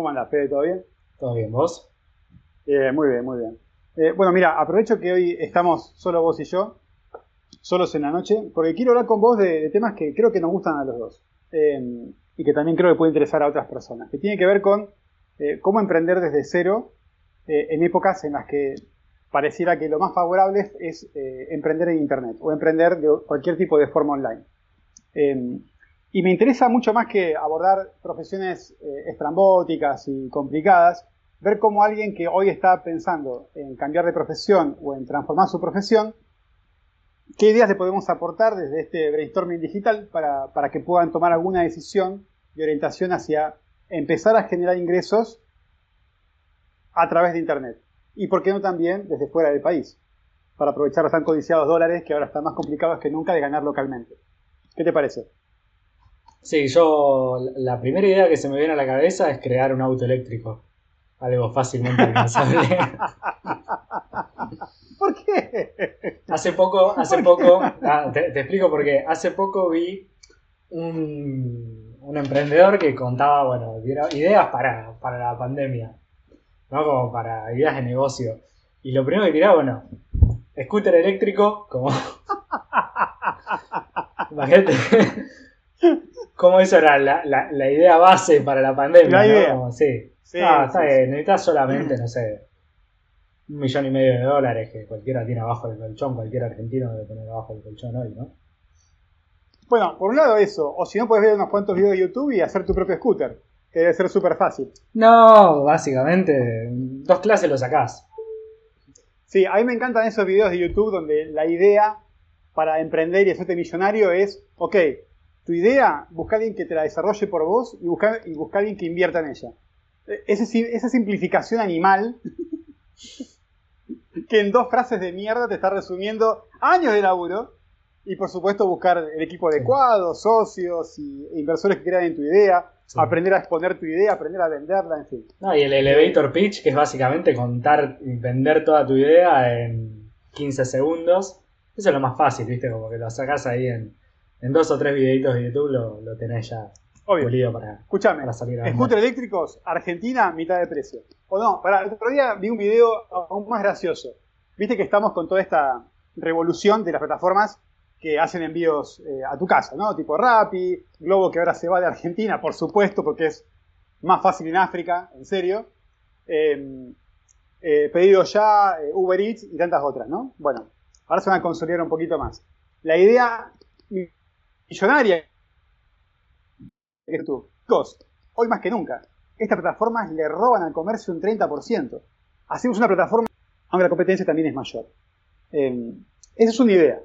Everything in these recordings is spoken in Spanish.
¿Cómo andas, Fede? ¿Todo bien? ¿Todo bien, vos? Eh, muy bien, muy bien. Eh, bueno, mira, aprovecho que hoy estamos solo vos y yo, solos en la noche, porque quiero hablar con vos de, temas que creo que nos gustan a los dos eh, y que también creo que puede interesar a otras personas, que tiene que ver con cómo emprender desde cero en épocas en las que pareciera que lo más favorable es emprender en Internet o emprender de cualquier tipo de forma online. Y me interesa mucho más que abordar profesiones eh, estrambóticas y complicadas, ver cómo alguien que hoy está pensando en cambiar de profesión o en transformar su profesión, qué ideas le podemos aportar desde este brainstorming digital para, para que puedan tomar alguna decisión de orientación hacia empezar a generar ingresos a través de Internet. Y por qué no también desde fuera del país, para aprovechar los tan codiciados dólares que ahora están más complicados que nunca de ganar localmente. ¿Qué te parece? Sí, yo la primera idea que se me viene a la cabeza es crear un auto eléctrico. Algo fácilmente alcanzable. ¿Por qué? Hace poco, hace poco, ah, te, explico por qué. Hace poco vi un, un emprendedor que contaba, bueno, ideas para, para la pandemia, ¿no? Como para ideas de negocio. Y lo primero que tiraba, bueno, scooter eléctrico, como... Imagínate ¿Cómo eso era la, idea base para la pandemia? La idea. Sí. ah, está bien. Necesitas solamente, no sé, un millón y medio de dólares que cualquiera tiene abajo del colchón, cualquier argentino debe tener abajo del colchón hoy, ¿no? Bueno, por un lado eso, o si no puedes ver unos cuantos videos de YouTube y hacer tu propio scooter, que debe ser súper fácil. No, básicamente, dos clases lo sacás. Sí, a mí me encantan esos videos de YouTube donde la idea para emprender y hacerte millonario es, ok, tu idea, busca a alguien que te la desarrolle por vos y busca, y busca a alguien que invierta en ella. E, esa simplificación animal que en dos frases de mierda te está resumiendo años de laburo y por supuesto buscar el equipo adecuado, socios y, e inversores que crean en tu idea, aprender a exponer tu idea, aprender a venderla, en fin. y el elevator pitch, que es básicamente contar y vender toda tu idea en 15 segundos. Eso es lo más fácil, ¿viste? Como que lo sacas ahí en en dos o tres videitos de YouTube lo, lo tenés ya Obvio. para, Escúchame, salir a Scooter eléctricos, Argentina, mitad de precio. O no, para el otro día vi un video aún más gracioso. Viste que estamos con toda esta revolución de las plataformas que hacen envíos eh, a tu casa, ¿no? Tipo Rappi, Globo que ahora se va de Argentina, por supuesto, porque es más fácil en África, en serio. Em, eh, pedido ya, eh, Uber Eats y tantas otras, ¿no? Bueno, ahora se van a consolidar un poquito más. La idea millonaria que tú. hoy más que nunca, estas plataformas le roban al comercio un 30%. Hacemos una plataforma, aunque la competencia también es mayor. Eh, esa es una idea,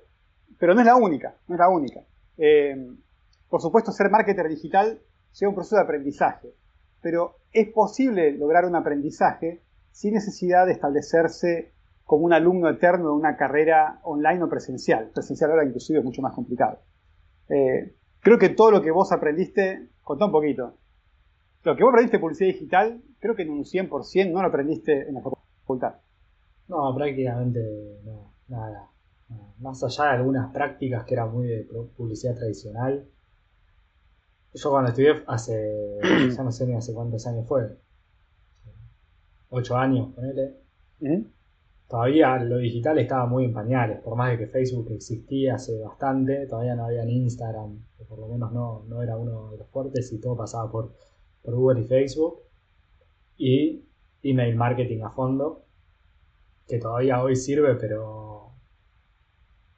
pero no es la única, no es la única. Eh, por supuesto, ser marketer digital lleva un proceso de aprendizaje, pero es posible lograr un aprendizaje sin necesidad de establecerse como un alumno eterno de una carrera online o presencial. Presencial ahora inclusive es mucho más complicado. Eh, creo que todo lo que vos aprendiste, contá un poquito. Lo que vos aprendiste en publicidad digital, creo que en un 100% no lo aprendiste en la facultad. No, prácticamente no, nada. Más allá de algunas prácticas que eran muy de publicidad tradicional. Yo cuando estudié hace, ya no sé ni hace cuántos años fue, ocho años, ponele todavía lo digital estaba muy en pañales, por más de que Facebook existía hace bastante, todavía no había Instagram, o por lo menos no, no era uno de los fuertes y todo pasaba por, por Google y Facebook. Y email marketing a fondo, que todavía hoy sirve, pero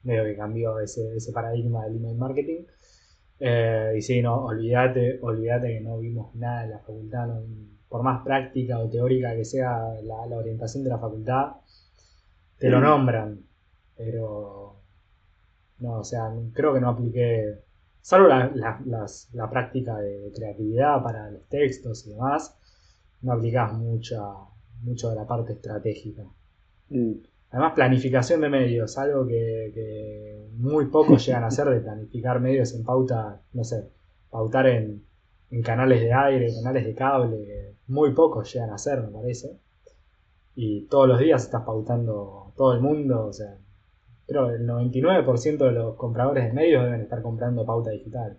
medio que cambió ese, ese paradigma del email marketing. Eh, y sí, no, olvídate, olvídate que no vimos nada en la facultad, por más práctica o teórica que sea la orientación de la facultad, te lo nombran, pero no, o sea, creo que no apliqué, salvo la, la, práctica de creatividad para los textos y demás, no aplicás mucha, mucho de la parte estratégica. Mm. Además, planificación de medios, algo que, muy pocos llegan a hacer de planificar medios en pauta, no sé, pautar en, en canales de aire, canales de cable, muy pocos llegan a hacer, me parece y todos los días estás pautando todo el mundo, o sea, pero el 99% de los compradores de medios deben estar comprando pauta digital.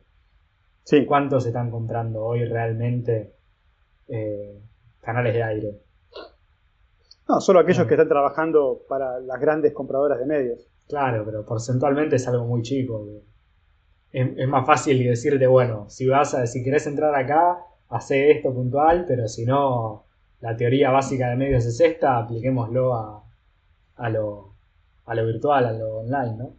Sí. ¿Cuántos están comprando hoy realmente eh, canales de aire. No, solo aquellos que están trabajando para las grandes compradoras de medios. Claro, pero porcentualmente es algo muy chico. Es, más fácil decirte, bueno, si vas a, si querés entrar acá, hace esto puntual, pero si no, la teoría básica de medios es esta, apliquémoslo a, a, lo, a lo virtual, a lo online, ¿no?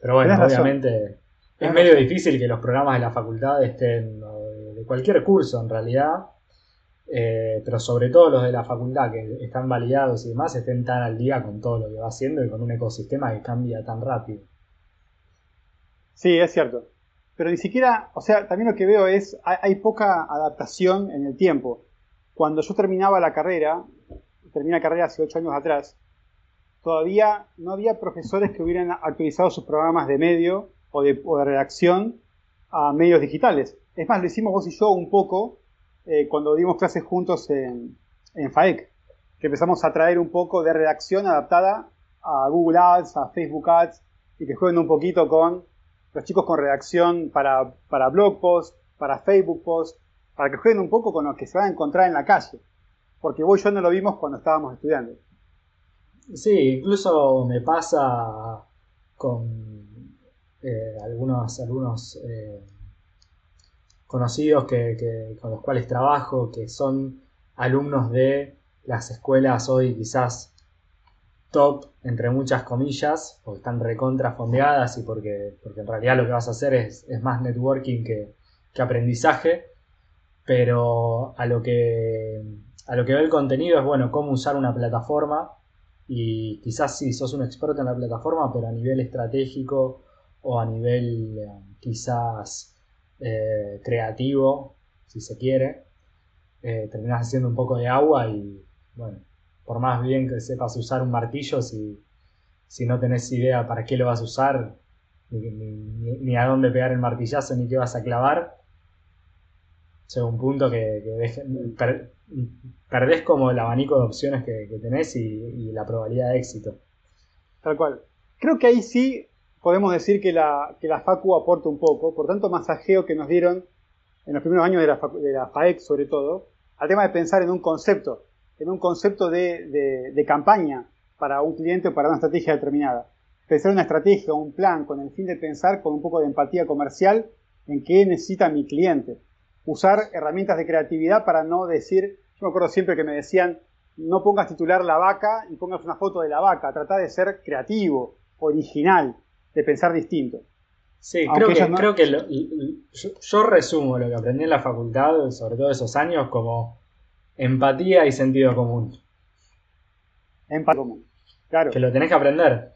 Pero bueno, obviamente es medio difícil que los programas de la facultad estén, de cualquier curso en realidad, eh, pero sobre todo los de la facultad que están validados y demás, estén tan al día con todo lo que va haciendo y con un ecosistema que cambia tan rápido. Sí, es cierto. Pero ni siquiera, o sea, también lo que veo es, hay, poca adaptación en el tiempo. Cuando yo terminaba la carrera, terminé la carrera hace ocho años atrás, todavía no había profesores que hubieran actualizado sus programas de medio o de, redacción a medios digitales. Es más, lo hicimos vos y yo un poco eh, cuando dimos clases juntos en, en FAEC, que empezamos a traer un poco de redacción adaptada a Google Ads, a Facebook Ads, y que jueguen un poquito con los chicos con redacción para, para blog posts, para Facebook posts, para que jueguen un poco con lo que se van a encontrar en la calle. Porque vos y yo no lo vimos cuando estábamos estudiando. Sí, incluso me pasa con eh, algunos, eh, conocidos que, con los cuales trabajo, que son alumnos de las escuelas hoy quizás top, entre muchas comillas, porque están recontra fondeadas y porque, porque en realidad lo que vas a hacer es, más networking que, que, aprendizaje, pero a lo que, a lo que ve el contenido es, bueno, cómo usar una plataforma y quizás si sos un experto en la plataforma, pero a nivel estratégico o a nivel eh, quizás eh, creativo, si se quiere, eh, terminás haciendo un poco de agua y bueno, por más bien que sepas usar un martillo, si, si no tenés idea para qué lo vas a usar, ni, a dónde pegar el martillazo, ni qué vas a clavar, llega un punto que, perdés como el abanico de opciones que, tenés y, la probabilidad de éxito. Tal cual. Creo que ahí sí podemos decir que la, que la Facu aporta un poco, por tanto masajeo que nos dieron en los primeros años de la, de la FAEC sobre todo, al tema de pensar en un concepto, en un concepto de, campaña para un cliente o para una estrategia determinada. Pensar una estrategia, un plan, con el fin de pensar con un poco de empatía comercial en qué necesita mi cliente usar herramientas de creatividad para no decir, yo me acuerdo siempre que me decían, no pongas titular la vaca y pongas una foto de la vaca, trata de ser creativo, original, de pensar distinto. Sí, creo que, creo que yo, resumo lo que aprendí en la facultad, sobre todo esos años, como empatía y sentido común. Empatía común, claro. Que lo tenés que aprender.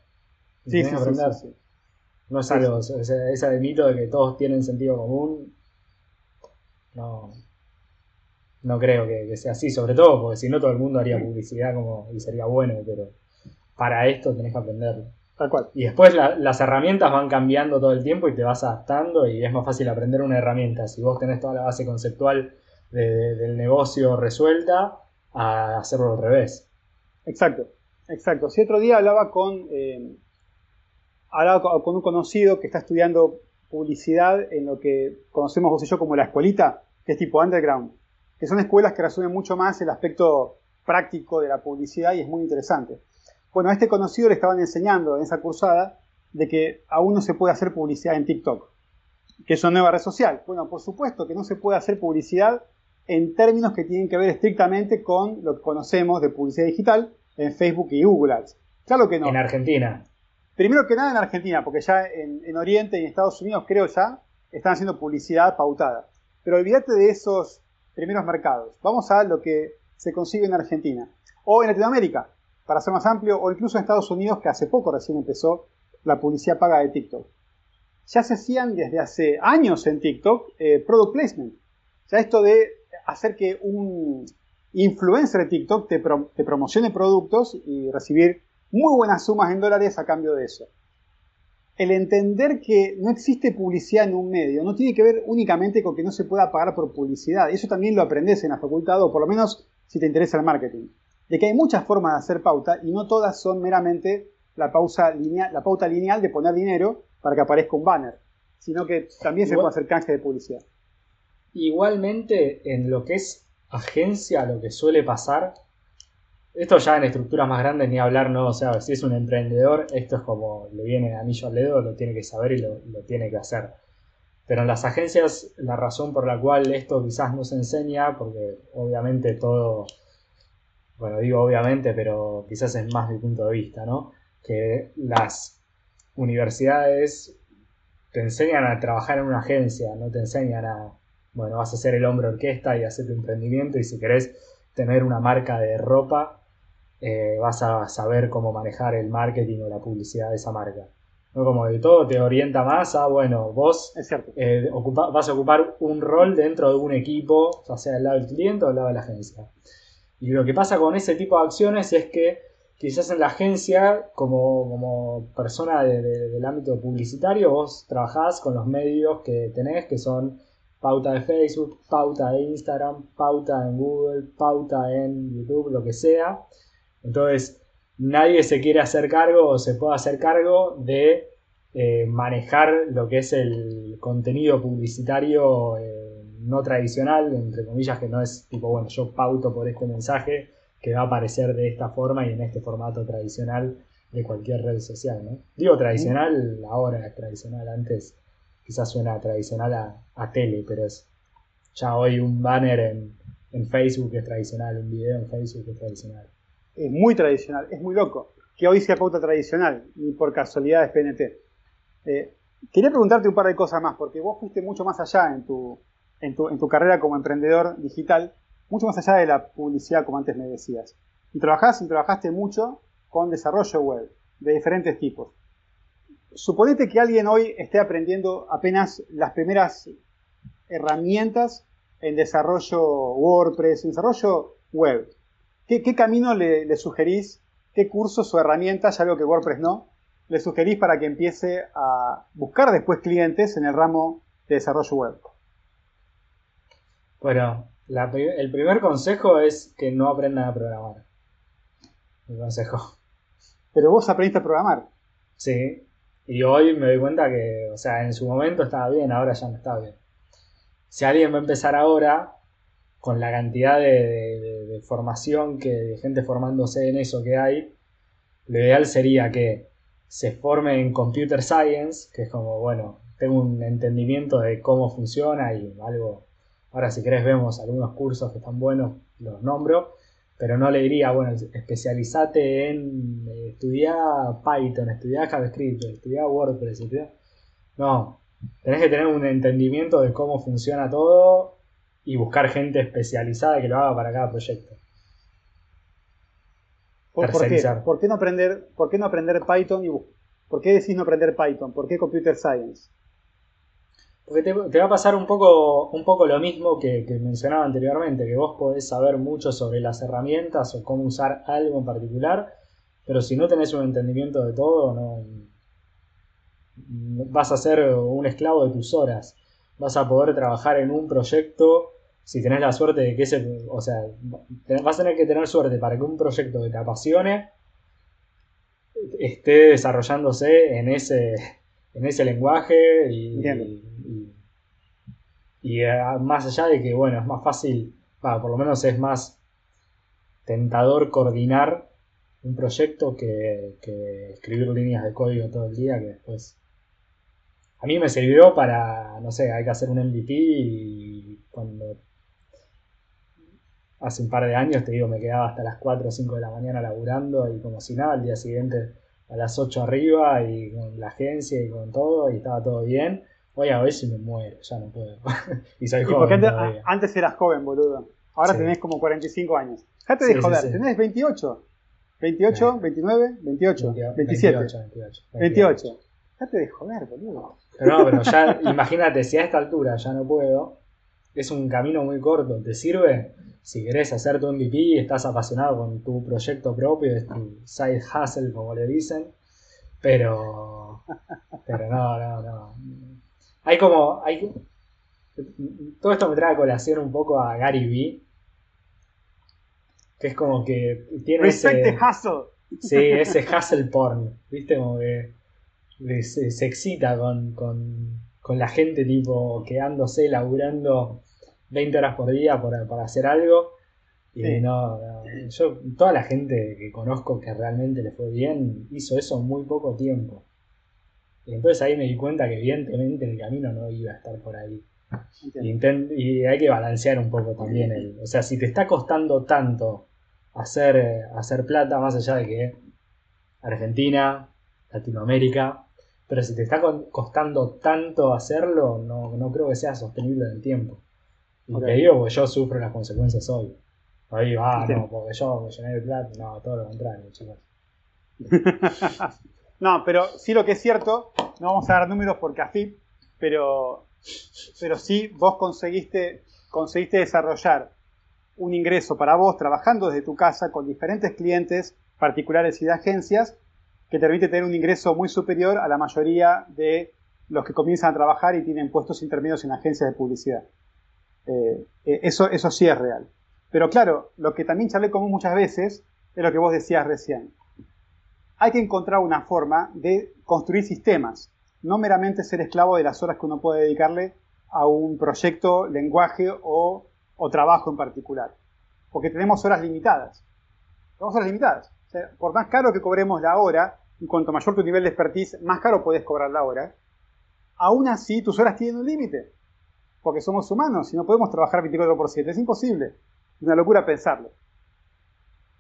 Sí, sí, sí, No es algo, ese, ese mito de que todos tienen sentido común, no, no creo que, sea así, sobre todo porque si no todo el mundo haría publicidad como y sería bueno, pero para esto tenés que aprender. Tal cual. Y después las herramientas van cambiando todo el tiempo y te vas adaptando y es más fácil aprender una herramienta. Si vos tenés toda la base conceptual del negocio resuelta, a hacerlo al revés. Exacto, exacto. Si otro día hablaba con, eh, hablaba con un conocido que está estudiando publicidad en lo que conocemos vos y yo como la escuelita, que es tipo underground, que son escuelas que resumen mucho más el aspecto práctico de la publicidad y es muy interesante. Bueno, a este conocido le estaban enseñando en esa cursada de que aún no se puede hacer publicidad en TikTok, que es una nueva red social. Bueno, por supuesto que no se puede hacer publicidad en términos que tienen que ver estrictamente con lo que conocemos de publicidad digital en Facebook y Google Ads. Claro que no. En Argentina. Primero que nada en Argentina, porque ya en, en Oriente y en Estados Unidos creo ya están haciendo publicidad pautada. Pero olvídate de esos primeros mercados. Vamos a lo que se consigue en Argentina. O en Latinoamérica, para ser más amplio, o incluso en Estados Unidos, que hace poco recién empezó la publicidad paga de TikTok. Ya se hacían desde hace años en TikTok eh, product placement. Ya esto de hacer que un influencer de TikTok te, te promocione productos y recibir muy buenas sumas en dólares a cambio de eso el entender que no existe publicidad en un medio no tiene que ver únicamente con que no se pueda pagar por publicidad. Eso también lo aprendes en la facultad, o por lo menos si te interesa el marketing. De que hay muchas formas de hacer pauta y no todas son meramente la, pausa lineal, la pauta lineal de poner dinero para que aparezca un banner, sino que también se puede hacer canje de publicidad. Igualmente, en lo que es agencia lo que suele pasar, esto ya en estructuras más grandes ni hablar, no, o sea, si es un emprendedor, esto es como le viene anillo al dedo, lo tiene que saber y lo, lo tiene que hacer. Pero en las agencias, la razón por la cual esto quizás no se enseña, porque obviamente todo, bueno, digo obviamente, pero quizás es más mi punto de vista, ¿no? Que las universidades te enseñan a trabajar en una agencia, no te enseñan a, bueno, vas a ser el hombre orquesta y hacer tu emprendimiento y si querés tener una marca de ropa, eh, vas a saber cómo manejar el marketing o la publicidad de esa marca. ¿no? Como de todo te orienta más a, bueno, vos eh, vas a ocupar un rol dentro de un equipo, ya sea del lado del cliente o del lado de la agencia. Y lo que pasa con ese tipo de acciones es que quizás en la agencia, como, persona del ámbito publicitario, vos trabajás con los medios que tenés, que son pauta de Facebook, pauta de Instagram, pauta en Google, pauta en YouTube, lo que sea. Entonces, nadie se quiere hacer cargo o se puede hacer cargo de eh, manejar lo que es el contenido publicitario eh, no tradicional, entre comillas, que no es tipo, bueno, yo pauto por este mensaje que va a aparecer de esta forma y en este formato tradicional de cualquier red social, ¿no? Digo tradicional, ahora es tradicional, antes quizás suena tradicional a, tele, pero es ya hoy un banner en, en Facebook es tradicional, un video en Facebook es tradicional es muy tradicional, es muy loco, que hoy sea pauta tradicional, ni por casualidad es PNT. Eh, quería preguntarte un par de cosas más, porque vos fuiste mucho más allá en tu, en tu, en tu carrera como emprendedor digital, mucho más allá de la publicidad, como antes me decías. Y trabajás y trabajaste mucho con desarrollo web, de diferentes tipos. Suponete que alguien hoy esté aprendiendo apenas las primeras herramientas en desarrollo WordPress, en desarrollo web. ¿Qué, camino le, sugerís? ¿Qué cursos o herramientas, ya veo que WordPress no, le sugerís para que empiece a buscar después clientes en el ramo de desarrollo web? Bueno, el primer consejo es que no aprendan a programar. El consejo. Pero vos aprendiste a programar. Sí. Y hoy me doy cuenta que, o sea, en su momento estaba bien, ahora ya no está bien. Si alguien va a empezar ahora, con la cantidad de, formación que de gente formándose en eso que hay, lo ideal sería que se forme en computer science, que es como, bueno, tengo un entendimiento de cómo funciona y algo, ahora si querés vemos algunos cursos que están buenos, los nombro, pero no le diría, bueno, especializate en eh, estudiar Python, estudiar JavaScript, estudiar WordPress, estudiar... No, tenés que tener un entendimiento de cómo funciona todo y buscar gente especializada que lo haga para cada proyecto. ¿Por, qué? no aprender, ¿Por qué no aprender Python y por qué decís no aprender Python? ¿Por qué Computer Science? Porque te, va a pasar un poco, un poco lo mismo que, mencionaba anteriormente, que vos podés saber mucho sobre las herramientas o cómo usar algo en particular, pero si no tenés un entendimiento de todo, no vas a ser un esclavo de tus horas. Vas a poder trabajar en un proyecto si tenés la suerte de que ese, o sea, vas a tener que tener suerte para que un proyecto que te apasione esté desarrollándose en ese, en ese lenguaje y, y, eh, más allá de que, bueno, es más fácil, por lo menos es más tentador coordinar un proyecto que, que escribir líneas de código todo el día que después a mí me sirvió para, no sé, hay que hacer un MVP y cuando hace un par de años, te digo, me quedaba hasta las 4 o 5 de la mañana laburando y como si nada, al día siguiente a las 8 arriba y con la agencia y con todo y estaba todo bien. Hoy a ver si me muero, ya no puedo. y soy joven. Antes, eras joven, boludo. Ahora tenés como 45 años. Fíjate de joder, tenés 28. 28, 29, 28, 27. 28, 28. 28. de joder, boludo. Pero no, pero ya, imagínate, si a esta altura ya no puedo, es un camino muy corto. ¿Te sirve? si querés hacer tu MVP, estás apasionado con tu proyecto propio, es tu side hustle, como le dicen, pero, pero no, no, no. Hay como, hay, todo esto me trae a colación un poco a Gary Vee, que es como que tiene ese, hustle. Sí, ese hustle porn, ¿viste? Como que se, excita con, con, con la gente tipo quedándose, laburando 20 horas por día para hacer algo. Y no, yo, toda la gente que conozco que realmente le fue bien, hizo eso en muy poco tiempo. Y entonces ahí me di cuenta que evidentemente el camino no iba a estar por ahí. Y, hay que balancear un poco también. El, o sea, si te está costando tanto hacer, hacer plata, más allá de que Argentina, Latinoamérica, pero si te está costando tanto hacerlo, no, no creo que sea sostenible en el tiempo. Y te digo porque yo sufro las consecuencias hoy. Ahí va, no, porque yo me llené de plata. No, todo lo contrario, chicos. no, pero sí lo que es cierto, no vamos a dar números porque AFIP, pero, pero sí vos conseguiste, conseguiste desarrollar un ingreso para vos trabajando desde tu casa con diferentes clientes particulares y de agencias que te permite tener un ingreso muy superior a la mayoría de los que comienzan a trabajar y tienen puestos intermedios en agencias de publicidad. Eh, eh, eso, eso sí es real. Pero claro, lo que también charlé con muchas veces es lo que vos decías recién. Hay que encontrar una forma de construir sistemas, no meramente ser esclavo de las horas que uno puede dedicarle a un proyecto, lenguaje o, trabajo en particular. Porque tenemos horas limitadas. Tenemos horas limitadas. por más caro que cobremos la hora, y cuanto mayor tu nivel de expertise, más caro podés cobrar la hora, aún así tus horas tienen un límite. Porque somos humanos y no podemos trabajar 24 por 7. Es imposible una locura pensarlo.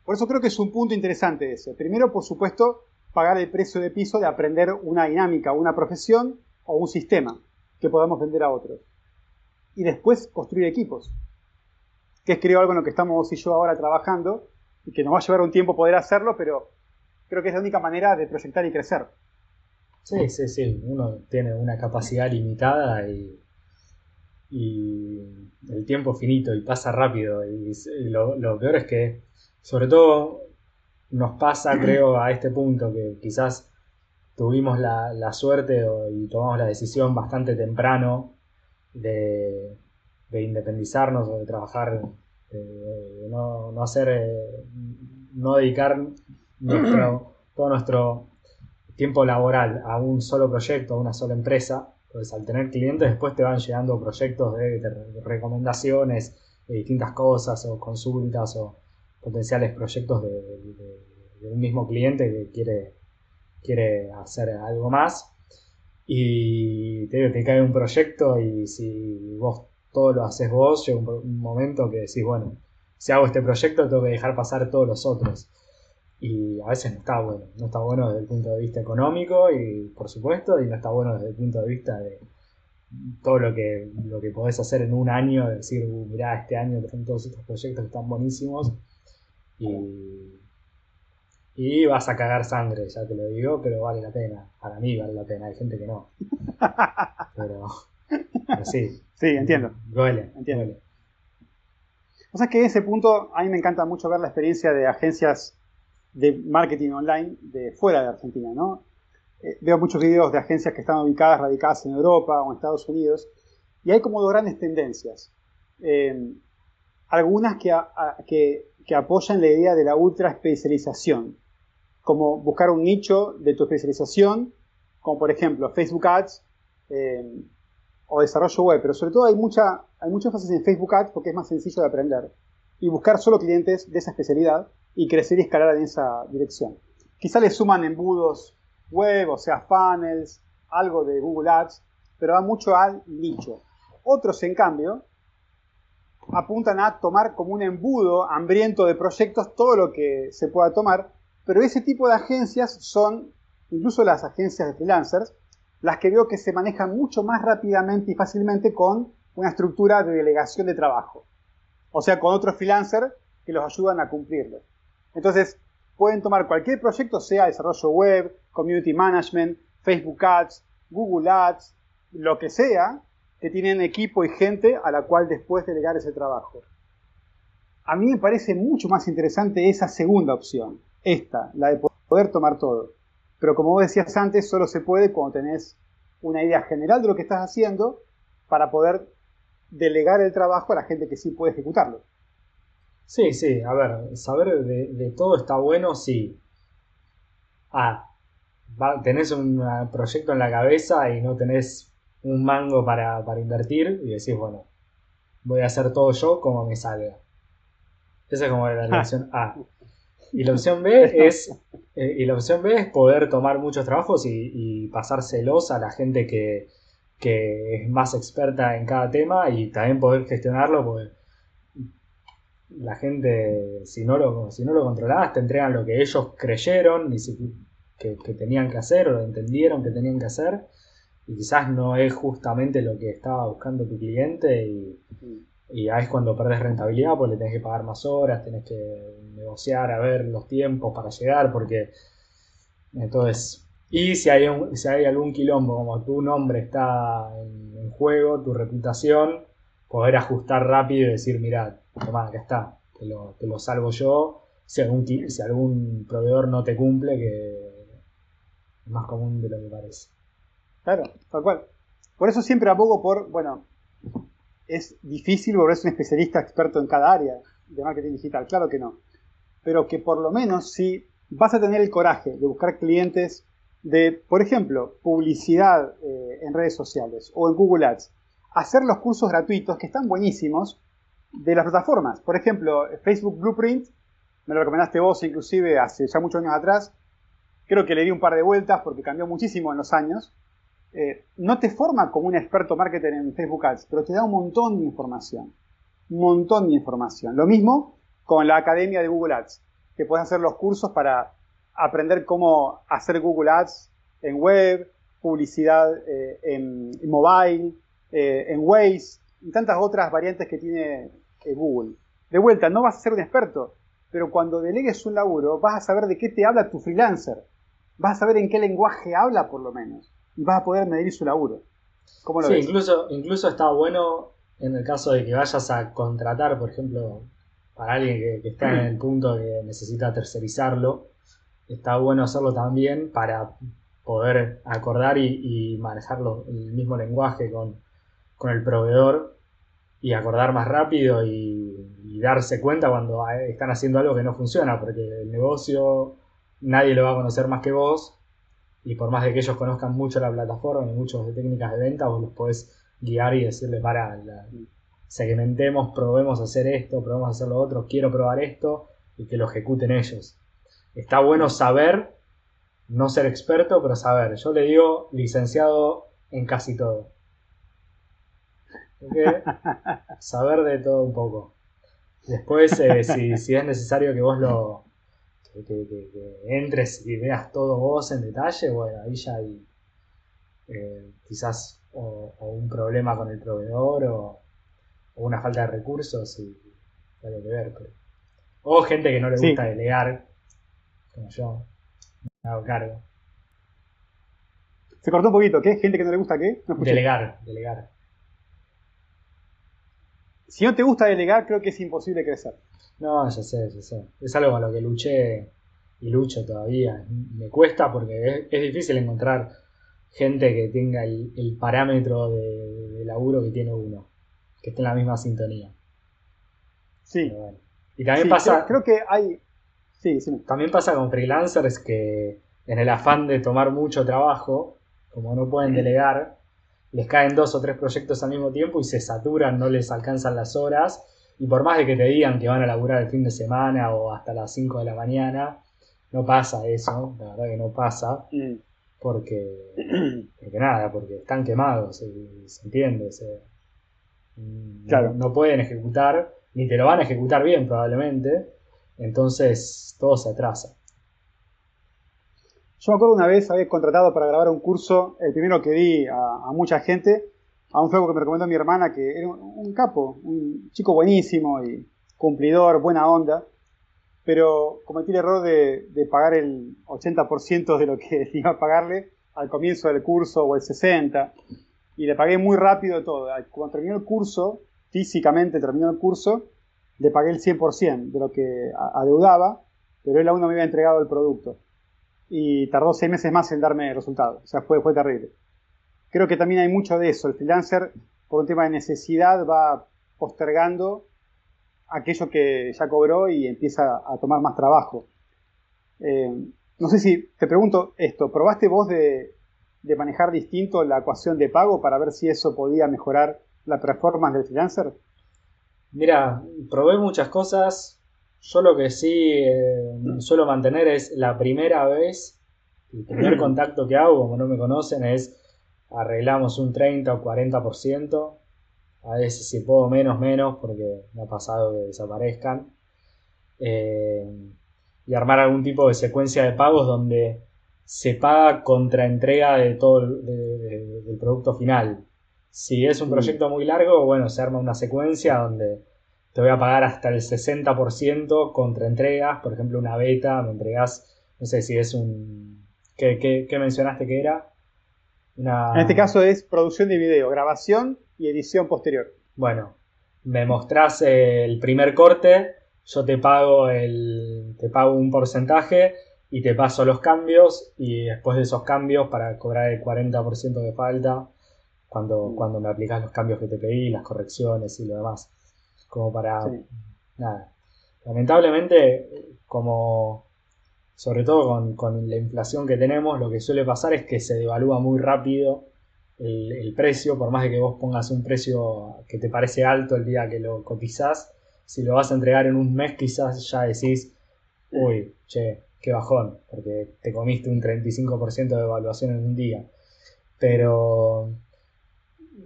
Por eso creo que es un punto interesante ese. Primero, por supuesto, pagar el precio de piso de aprender una dinámica, una profesión o un sistema que podamos vender a otros. Y después construir equipos, que es creo algo en lo que estamos y yo ahora trabajando y que nos va a llevar un tiempo poder hacerlo, pero creo que es la única manera de proyectar y crecer. Sí, sí, sí. Uno tiene una capacidad limitada y y el tiempo finito y pasa rápido. Y, lo, peor es que, sobre todo, nos pasa, creo, a este punto que quizás tuvimos la, suerte y tomamos la decisión bastante temprano de, independizarnos o de trabajar, de, no, hacer, eh, no dedicar nuestro, todo nuestro tiempo laboral a un solo proyecto, a una sola empresa, entonces, al tener clientes, después te van llegando proyectos de, recomendaciones de distintas cosas o consultas o potenciales proyectos de, un mismo cliente que quiere, quiere hacer algo más. Y te, te cae un proyecto y si vos todo lo haces vos, llega un momento que decís, bueno, si hago este proyecto tengo que dejar pasar todos los otros y a veces no está bueno. No está bueno desde el punto de vista económico y por supuesto, y no está bueno desde el punto de vista de todo lo que, lo que podés hacer en un año, decir, uh, mirá, este año tengo todos estos proyectos que están buenísimos y, y vas a cagar sangre, ya te lo digo, pero vale la pena. Para mí vale la pena, hay gente que no. Pero, sí. Sí, entiendo. Duele, entiendo. O sea que en ese punto a mí me encanta mucho ver la experiencia de agencias de marketing online de fuera de Argentina, ¿no? Eh, veo muchos videos de agencias que están ubicadas, radicadas en Europa o en Estados Unidos, y hay como dos grandes tendencias. Eh, algunas que, que, apoyan la idea de la ultra especialización, como buscar un nicho de tu especialización, como por ejemplo Facebook Ads eh, o desarrollo web, pero sobre todo hay, mucha, hay fases en Facebook Ads porque es más sencillo de aprender, y buscar solo clientes de esa especialidad y crecer y escalar en esa dirección. Quizá le suman embudos web, o sea, funnels, algo de Google Ads, pero va mucho al nicho. Otros, en cambio, apuntan a tomar como un embudo hambriento de proyectos todo lo que se pueda tomar, pero ese tipo de agencias son, incluso las agencias de freelancers, las que veo que se manejan mucho más rápidamente y fácilmente con una estructura de delegación de trabajo. O sea, con otros freelancers que los ayudan a cumplirlo. Entonces, pueden tomar cualquier proyecto, sea desarrollo web, community management, Facebook Ads, Google Ads, lo que sea, que tienen equipo y gente a la cual después delegar ese trabajo. A mí me parece mucho más interesante esa segunda opción, esta, la de poder tomar todo. Pero como vos decías antes, solo se puede cuando tenés una idea general de lo que estás haciendo para poder delegar el trabajo a la gente que sí puede ejecutarlo. Sí, sí, a ver, saber de, todo está bueno si ah, tenés un proyecto en la cabeza y no tenés un mango para, invertir y decís, bueno, voy a hacer todo yo como me salga. Esa es como la, opción A. Y la opción B es eh, y la opción B es poder tomar muchos trabajos y, y pasárselos a la gente que, que es más experta en cada tema y también poder gestionarlo porque la gente, si no lo, si no lo controlás, te entregan lo que ellos creyeron y que, tenían que hacer o entendieron que tenían que hacer. Y quizás no es justamente lo que estaba buscando tu cliente y, y ahí es cuando perdes rentabilidad porque le tenés que pagar más horas, tenés que negociar a ver los tiempos para llegar porque entonces y si hay, si hay algún quilombo, como tu nombre está en, juego, tu reputación, poder ajustar rápido y decir, mira, toma, acá está, te lo, te lo salvo yo. Si algún, si algún proveedor no te cumple, que es más común de lo que parece. Claro, tal cual. Por eso siempre abogo por, bueno, es difícil volverse un especialista experto en cada área de marketing digital, claro que no. Pero que por lo menos si vas a tener el coraje de buscar clientes de, por ejemplo, publicidad eh, en redes sociales o en Google Ads, hacer los cursos gratuitos que están buenísimos de las plataformas. Por ejemplo, Facebook Blueprint, me lo recomendaste vos inclusive hace ya muchos años atrás, creo que le di un par de vueltas porque cambió muchísimo en los años. Eh, no te forma como un experto marketer en Facebook Ads, pero te da un montón de información. Un montón de información. Lo mismo con la academia de Google Ads, que puedes hacer los cursos para aprender cómo hacer Google Ads en web, publicidad eh, en, mobile, eh, en Waze y tantas otras variantes que tiene eh, Google. De vuelta, no vas a ser un experto, pero cuando delegues un laburo vas a saber de qué te habla tu freelancer. Vas a saber en qué lenguaje habla por lo menos. Y vas a poder medir su laburo. ¿Cómo lo sí, Incluso, incluso está bueno en el caso de que vayas a contratar, por ejemplo, para alguien que, que está en el punto que necesita tercerizarlo, está bueno hacerlo también para poder acordar y, manejar el mismo lenguaje con, el proveedor y acordar más rápido y, darse cuenta cuando están haciendo algo que no funciona, porque el negocio nadie lo va a conocer más que vos y por más de que ellos conozcan mucho la plataforma y muchas de técnicas de venta, vos los podés guiar y decirle para, segmentemos, probemos hacer esto, probemos hacer lo otro, quiero probar esto y que lo ejecuten ellos está bueno saber, no ser experto, pero saber. Yo le digo licenciado en casi todo. Saber de todo un poco. Después, eh, si, es necesario que vos lo que, entres y veas todo vos en detalle, bueno, ahí ya hay eh, quizás o, un problema con el proveedor o, una falta de recursos y hay que ver. o gente que no le gusta delegar como yo, me hago cargo. Se cortó un poquito, ¿qué? ¿Gente que no le gusta qué? delegar, delegar. Si no te gusta delegar, creo que es imposible crecer. No, ya sé, ya sé. Es algo con lo que luché y lucho todavía. Me cuesta porque es, difícil encontrar gente que tenga el, parámetro de, laburo que tiene uno, que esté en la misma sintonía. Sí. Y también pasa. creo, que hay, también pasa con freelancers que en el afán de tomar mucho trabajo, como no pueden delegar, les caen dos o tres proyectos al mismo tiempo y se saturan, no les alcanzan las horas. Y por más de que te digan que van a laburar el fin de semana o hasta las 5 de la mañana, no pasa eso, la verdad que no pasa. Mm. Porque, porque nada, porque están quemados, se entiende. no pueden ejecutar, ni te lo van a ejecutar bien probablemente, entonces todo se atrasa. Yo me acuerdo una vez haber contratado para grabar un curso, el primero que di a, mucha gente, a un flaco que me recomendó mi hermana, que era un, capo, un chico buenísimo y cumplidor, buena onda, pero cometí el error de, pagar el 80% de lo que iba a pagarle al comienzo del curso o el 60%, y le pagué muy rápido todo. Cuando terminó el curso, físicamente terminó el curso, le pagué el 100% de lo que adeudaba, pero él aún no me había entregado el producto. Y tardó seis meses más en darme el resultado. O sea, fue, fue terrible. Creo que también hay mucho de eso. El freelancer, por un tema de necesidad, va postergando aquello que ya cobró y empieza a tomar más trabajo. Eh, no sé si te pregunto esto, ¿probaste vos de, de, manejar distinto la ecuación de pago para ver si eso podía mejorar la performance del freelancer? Mira, probé muchas cosas. Yo lo que sí eh, suelo mantener es la primera vez, el primer contacto que hago, como no me conocen, es arreglamos un 30 o 40%. A veces si puedo menos, menos, porque me ha pasado que desaparezcan. Eh, y armar algún tipo de secuencia de pagos donde se paga contra entrega de todo el, del producto final. Si es un mm. proyecto muy largo, bueno, se arma una secuencia donde te voy a pagar hasta el 60% contra entregas. Por ejemplo, una beta, me entregas, no sé si es un... ¿Qué, mencionaste que era? En este caso es producción de video, grabación y edición posterior. Bueno, me mostrás el primer corte, yo te pago el te pago un porcentaje y te paso los cambios y después de esos cambios para cobrar el 40% que falta cuando, mm. cuando me aplicas los cambios que te pedí, las correcciones y lo demás. Como para... Nada. Lamentablemente, como sobre todo con, con, la inflación que tenemos, lo que suele pasar es que se devalúa muy rápido el, el, precio, por más de que vos pongas un precio que te parece alto el día que lo cotizás, si lo vas a entregar en un mes quizás ya decís, uy, che, qué bajón, porque te comiste un 35% de evaluación en un día. Pero...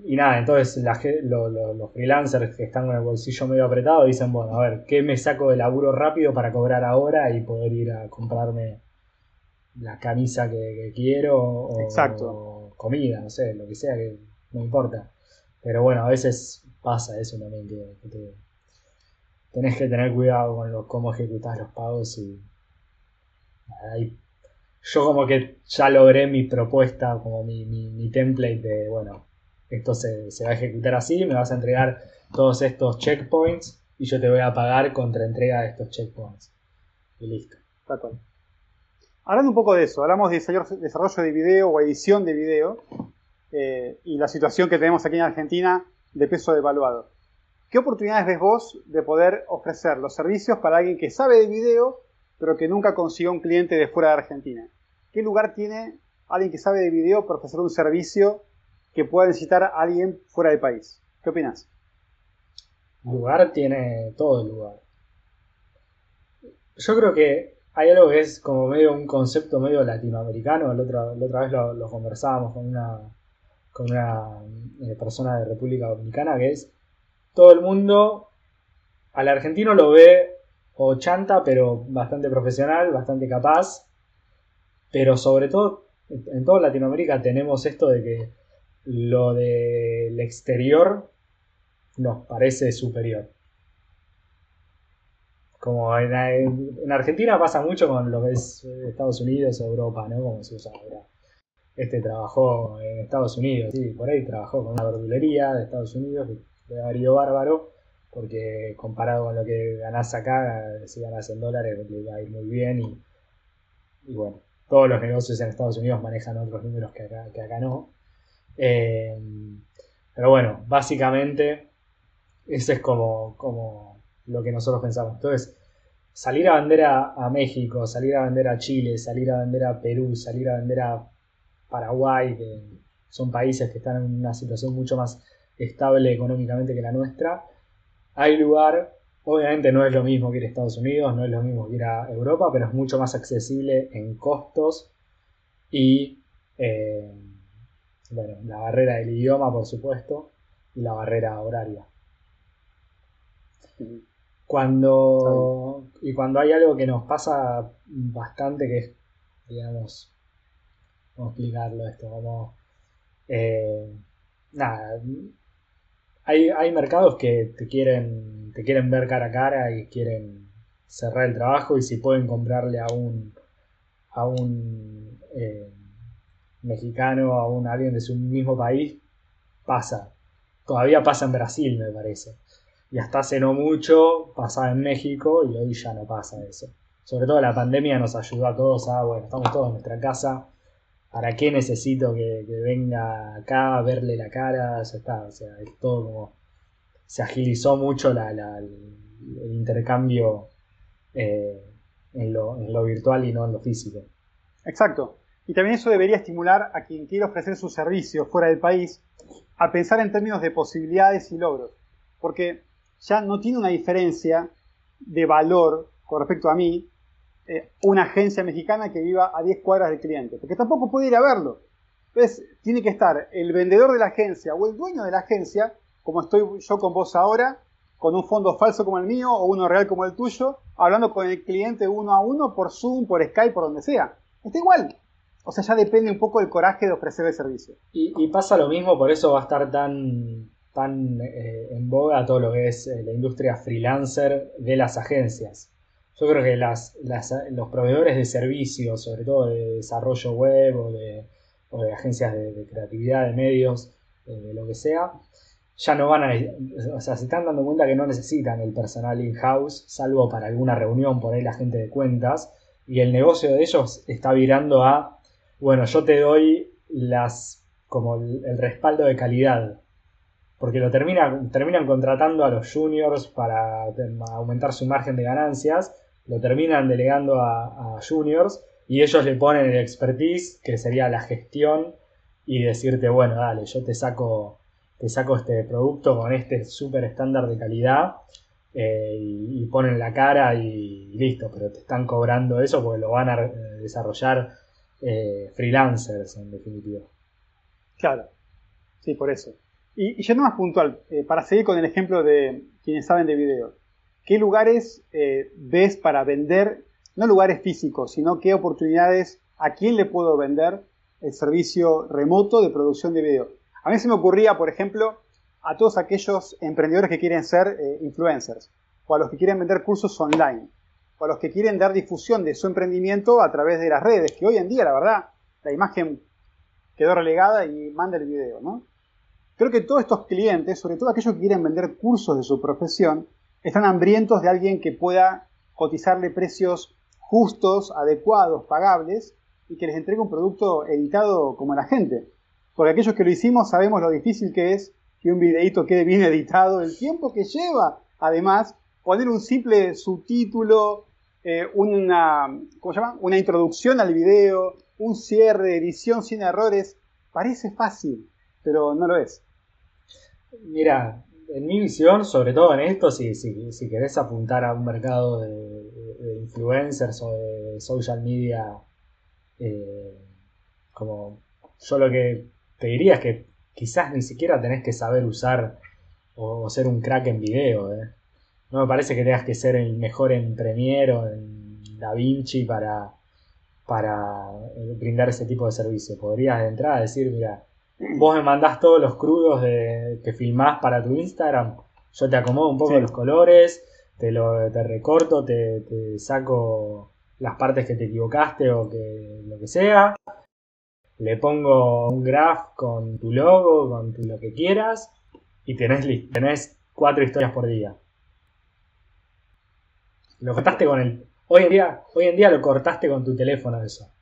Y nada, entonces los freelancers que están con el bolsillo medio apretado dicen, bueno, a ver, ¿qué me saco de laburo rápido para cobrar ahora y poder ir a comprarme la camisa que, quiero o, Exacto. comida, no sé, lo que sea, que no importa. Pero bueno, a veces pasa eso también, que, tenés que tener cuidado con lo, cómo ejecutas los pagos y yo como que ya logré mi propuesta, como mi, mi, template de, bueno, esto se, va a ejecutar así, me vas a entregar todos estos checkpoints y yo te voy a pagar contra entrega de estos checkpoints. Y listo. Hablando un poco de eso, hablamos de desarrollo de video o edición de video eh, y la situación que tenemos aquí en Argentina de peso devaluado. ¿Qué oportunidades ves vos de poder ofrecer los servicios para alguien que sabe de video pero que nunca consiguió un cliente de fuera de Argentina. ¿Qué lugar tiene alguien que sabe de video para ofrecer un servicio que pueda necesitar a alguien fuera del país? ¿Qué opinas? Lugar tiene todo el lugar. Yo creo que hay algo que es como medio un concepto medio latinoamericano. La otra, la otra vez lo, conversábamos con una, con una eh, persona de República Dominicana que es todo el mundo al argentino lo ve o chanta, pero bastante profesional, bastante capaz. Pero sobre todo, en toda Latinoamérica tenemos esto de que lo del exterior nos parece superior. Como en, Argentina pasa mucho con lo que es Estados Unidos o Europa, ¿no? Como se usa ahora. Este trabajó en Estados Unidos, sí, por ahí trabajó con una verdulería de Estados Unidos, que ha haber bárbaro porque comparado con lo que ganás acá, si ganás en dólares, le va a ir muy bien y, bueno, todos los negocios en Estados Unidos manejan otros números que acá, que acá no. Eh, pero bueno, básicamente eso es como, como lo que nosotros pensamos. Entonces, salir a vender a, México, salir a vender a Chile, salir a vender a Perú, salir a vender a Paraguay, que son países que están en una situación mucho más estable económicamente que la nuestra, hay lugar, obviamente no es lo mismo que ir a Estados Unidos, no es lo mismo que ir a Europa, pero es mucho más accesible en costos y, eh, bueno, la barrera del idioma, por supuesto, y la barrera horaria. Cuando, y cuando hay algo que nos pasa bastante, que es, digamos, ¿cómo explicarlo esto? Como, eh, nada, hay, mercados que te quieren, te quieren ver cara a cara y quieren cerrar el trabajo y si pueden comprarle a un, a un eh, mexicano, a un alguien de su mismo país, pasa. Todavía pasa en Brasil, me parece. Y hasta hace no mucho pasaba en México y hoy ya no pasa eso. Sobre todo la pandemia nos ayudó a todos a, bueno, estamos todos en nuestra casa, ¿para qué necesito que, venga acá a verle la cara? Ya está, o sea, es todo como. Se agilizó mucho el, intercambio eh, en, lo, virtual y no en lo físico. Exacto. Y también eso debería estimular a quien quiere ofrecer sus servicios fuera del país a pensar en términos de posibilidades y logros. Porque ya no tiene una diferencia de valor con respecto a mí, eh, una agencia mexicana que viva a 10 cuadras del cliente, porque tampoco puede ir a verlo. Entonces, tiene que estar el vendedor de la agencia o el dueño de la agencia, como estoy yo con vos ahora, con un fondo falso como el mío o uno real como el tuyo, hablando con el cliente uno a uno por Zoom, por Skype, por donde sea. Está igual. O sea, ya depende un poco del coraje de ofrecer el servicio. Y, pasa lo mismo, por eso va a estar tan, tan eh, en boga todo lo que es eh, la industria freelancer de las agencias. Yo creo que las, los proveedores de servicios, sobre todo de desarrollo web o de, agencias de, creatividad, de medios, eh, de lo que sea, ya no van a, o sea, se están dando cuenta que no necesitan el personal in-house, salvo para alguna reunión por ahí la gente de cuentas, y el negocio de ellos está virando a, bueno, yo te doy las, como el, respaldo de calidad, porque lo terminan, contratando a los juniors para aumentar su margen de ganancias, lo terminan delegando a, juniors y ellos le ponen el expertise, que sería la gestión, y decirte, bueno, dale, yo te saco te saco este producto con este súper estándar de calidad eh, y, ponen la cara y, listo, pero te están cobrando eso porque lo van a desarrollar eh, freelancers en definitiva. Claro, sí, por eso. Y, y no más puntual, eh, para seguir con el ejemplo de quienes saben de video, ¿qué lugares ves para vender, no lugares físicos, sino qué oportunidades, a quién le puedo vender el servicio remoto de producción de video? A mí se me ocurría, por ejemplo, a todos aquellos emprendedores que quieren ser eh, influencers, o a los que quieren vender cursos online, o a los que quieren dar difusión de su emprendimiento a través de las redes, que hoy en día, la verdad, la imagen quedó relegada y manda el video, ¿no? Creo que todos estos clientes, sobre todo aquellos que quieren vender cursos de su profesión, están hambrientos de alguien que pueda cotizarle precios justos, adecuados, pagables, y que les entregue un producto editado como la gente. Porque aquellos que lo hicimos sabemos lo difícil que es que un videíto quede bien editado, el tiempo que lleva, además, poner un simple subtítulo, eh, una, ¿cómo se llama? una introducción al video, un cierre, edición sin errores, parece fácil, pero no lo es. Mira, en mi visión, sobre todo en esto, si, si, querés apuntar a un mercado de, influencers o de social media, eh, como yo lo que te dirías que quizás ni siquiera tenés que saber usar o, ser un crack en video. ¿eh? No me parece que tengas que ser el mejor en Premiere o en DaVinci para, para eh, brindar ese tipo de servicio. Podrías de entrada decir, mira, vos me mandás todos los crudos de, que filmás para tu Instagram, yo te acomodo un poco los colores, te, lo, te recorto, te, te saco las partes que te equivocaste o que lo que sea, le pongo un graph con tu logo, con lo que quieras, y tenés, tenés cuatro historias por día. Lo cortaste con el. Hoy en día, hoy en día lo cortaste con tu teléfono eso.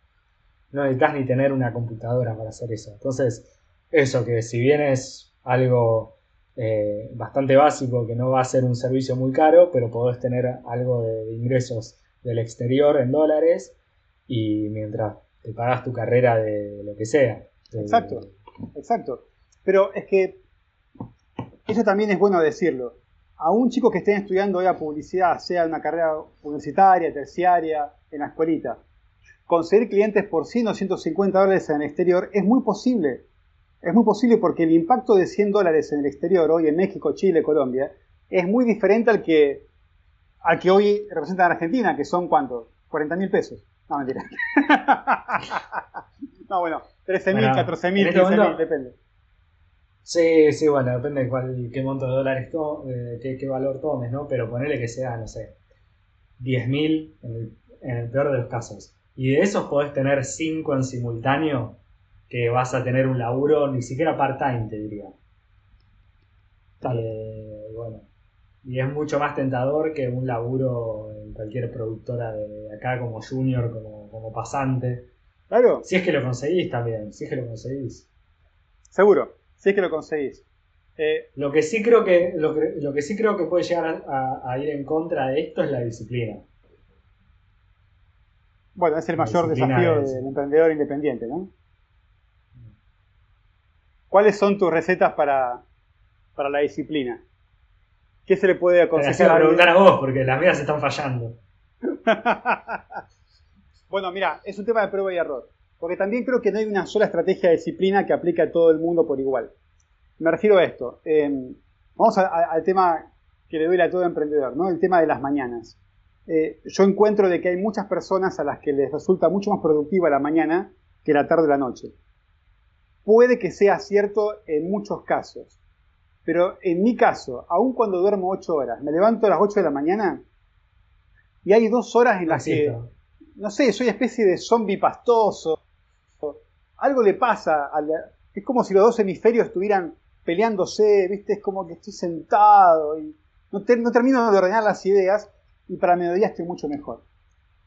No necesitas ni tener una computadora para hacer eso. Entonces, eso que si bien es algo eh, bastante básico, que no va a ser un servicio muy caro, pero podés tener algo de ingresos del exterior en dólares y mientras te pagas tu carrera de lo que sea. Exacto, exacto. Pero es que eso también es bueno decirlo. A un chico que esté estudiando hoy a publicidad, sea una carrera universitaria, terciaria, en la escuelita, conseguir clientes por 100 o 150 dólares en el exterior es muy posible. Es muy posible porque el impacto de 100 dólares en el exterior, hoy en México, Chile, Colombia, es muy diferente al que, al que hoy representa en Argentina, que son ¿cuántos? 40 mil pesos. No, mentira. no, bueno, 13.000, bueno, 14.000, 15.000, este depende. Sí, sí, bueno, depende de cuál, qué monto de dólares, to, eh, qué, qué, valor tomes, ¿no? Pero ponele que sea, no sé, 10.000 en el, en el peor de los casos. Y de esos podés tener 5 en simultáneo, que vas a tener un laburo ni siquiera part-time, te diría. Eh, bueno, y es mucho más tentador que un laburo en cualquier productora de acá como junior, como, pasante. Claro. Si es que lo conseguís también, si es que lo conseguís. Seguro, si es que lo conseguís. Eh, lo que sí creo que lo que, sí creo que puede llegar a, ir en contra de esto es la disciplina. Bueno, es el mayor desafío del emprendedor independiente, ¿no? ¿Cuáles son tus recetas para, para la disciplina? ¿Qué se le puede aconsejar? a preguntar a vos, porque las mías están fallando. bueno, mira, es un tema de prueba y error. Porque también creo que no hay una sola estrategia de disciplina que aplique a todo el mundo por igual. Me refiero a esto. Em, vamos al tema que le duele a todo emprendedor, ¿no? El tema de las mañanas. Eh, yo encuentro de que hay muchas personas a las que les resulta mucho más productiva la mañana que la tarde o la noche. Puede que sea cierto en muchos casos, pero en mi caso, aun cuando duermo 8 horas, me levanto a las 8 de la mañana y hay dos horas en las que, no sé, soy especie de zombie pastoso. Algo le pasa, es como si los dos hemisferios estuvieran peleándose, ¿viste? Es como que estoy sentado y no, no termino de ordenar las ideas y para mediodía estoy mucho mejor.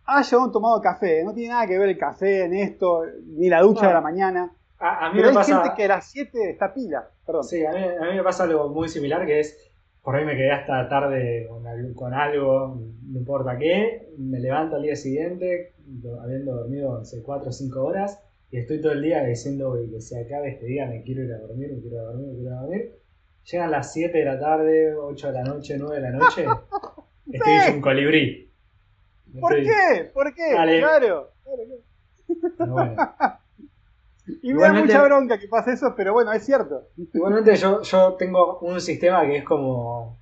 Ah, yo he tomado café, no tiene nada que ver el café en esto, ni la ducha de la mañana. A, mí Pero hay gente que a las 7 está pila. Perdón. Sí, a mí, me pasa algo muy similar que es, por ahí me quedé hasta tarde con, algo, no importa qué, me levanto al día siguiente, habiendo dormido, no sé, 4 o 5 horas, y estoy todo el día diciendo que se acabe este día, me quiero ir a dormir, me quiero ir a dormir, me quiero ir a dormir. Llegan las 7 de la tarde, 8 de la noche, 9 de la noche, estoy hecho un colibrí. ¿Por qué? ¿Por qué? Claro. Bueno. Y me da mucha bronca que pase eso, pero bueno, es cierto. Igualmente yo, yo tengo un sistema que es como...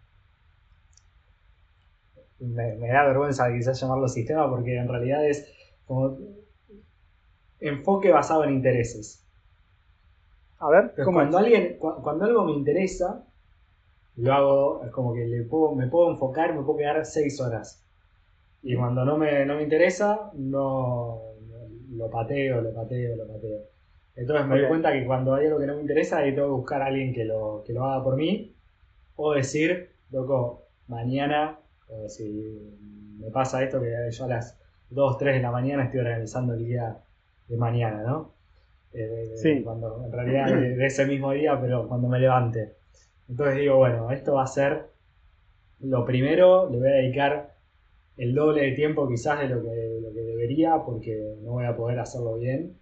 Me, da vergüenza quizás llamarlo sistema porque en realidad es como enfoque basado en intereses. A ver, cuando, alguien, cuando algo me interesa, lo hago, es como que le puedo, me puedo enfocar, me puedo quedar seis horas. Y cuando no me, no me interesa, no lo pateo, lo pateo, lo pateo. Entonces me doy cuenta que cuando hay algo que no me interesa, ahí tengo que buscar a alguien que lo, que lo haga por mí. O decir, loco, mañana, o si me pasa esto, que yo a las 2, 3 de la mañana estoy organizando el día de mañana, ¿no? Eh, sí. Cuando, en realidad de, ese mismo día, pero cuando me levante. Entonces digo, bueno, esto va a ser lo primero, le voy a dedicar el doble de tiempo quizás de lo que, lo que debería porque no voy a poder hacerlo bien.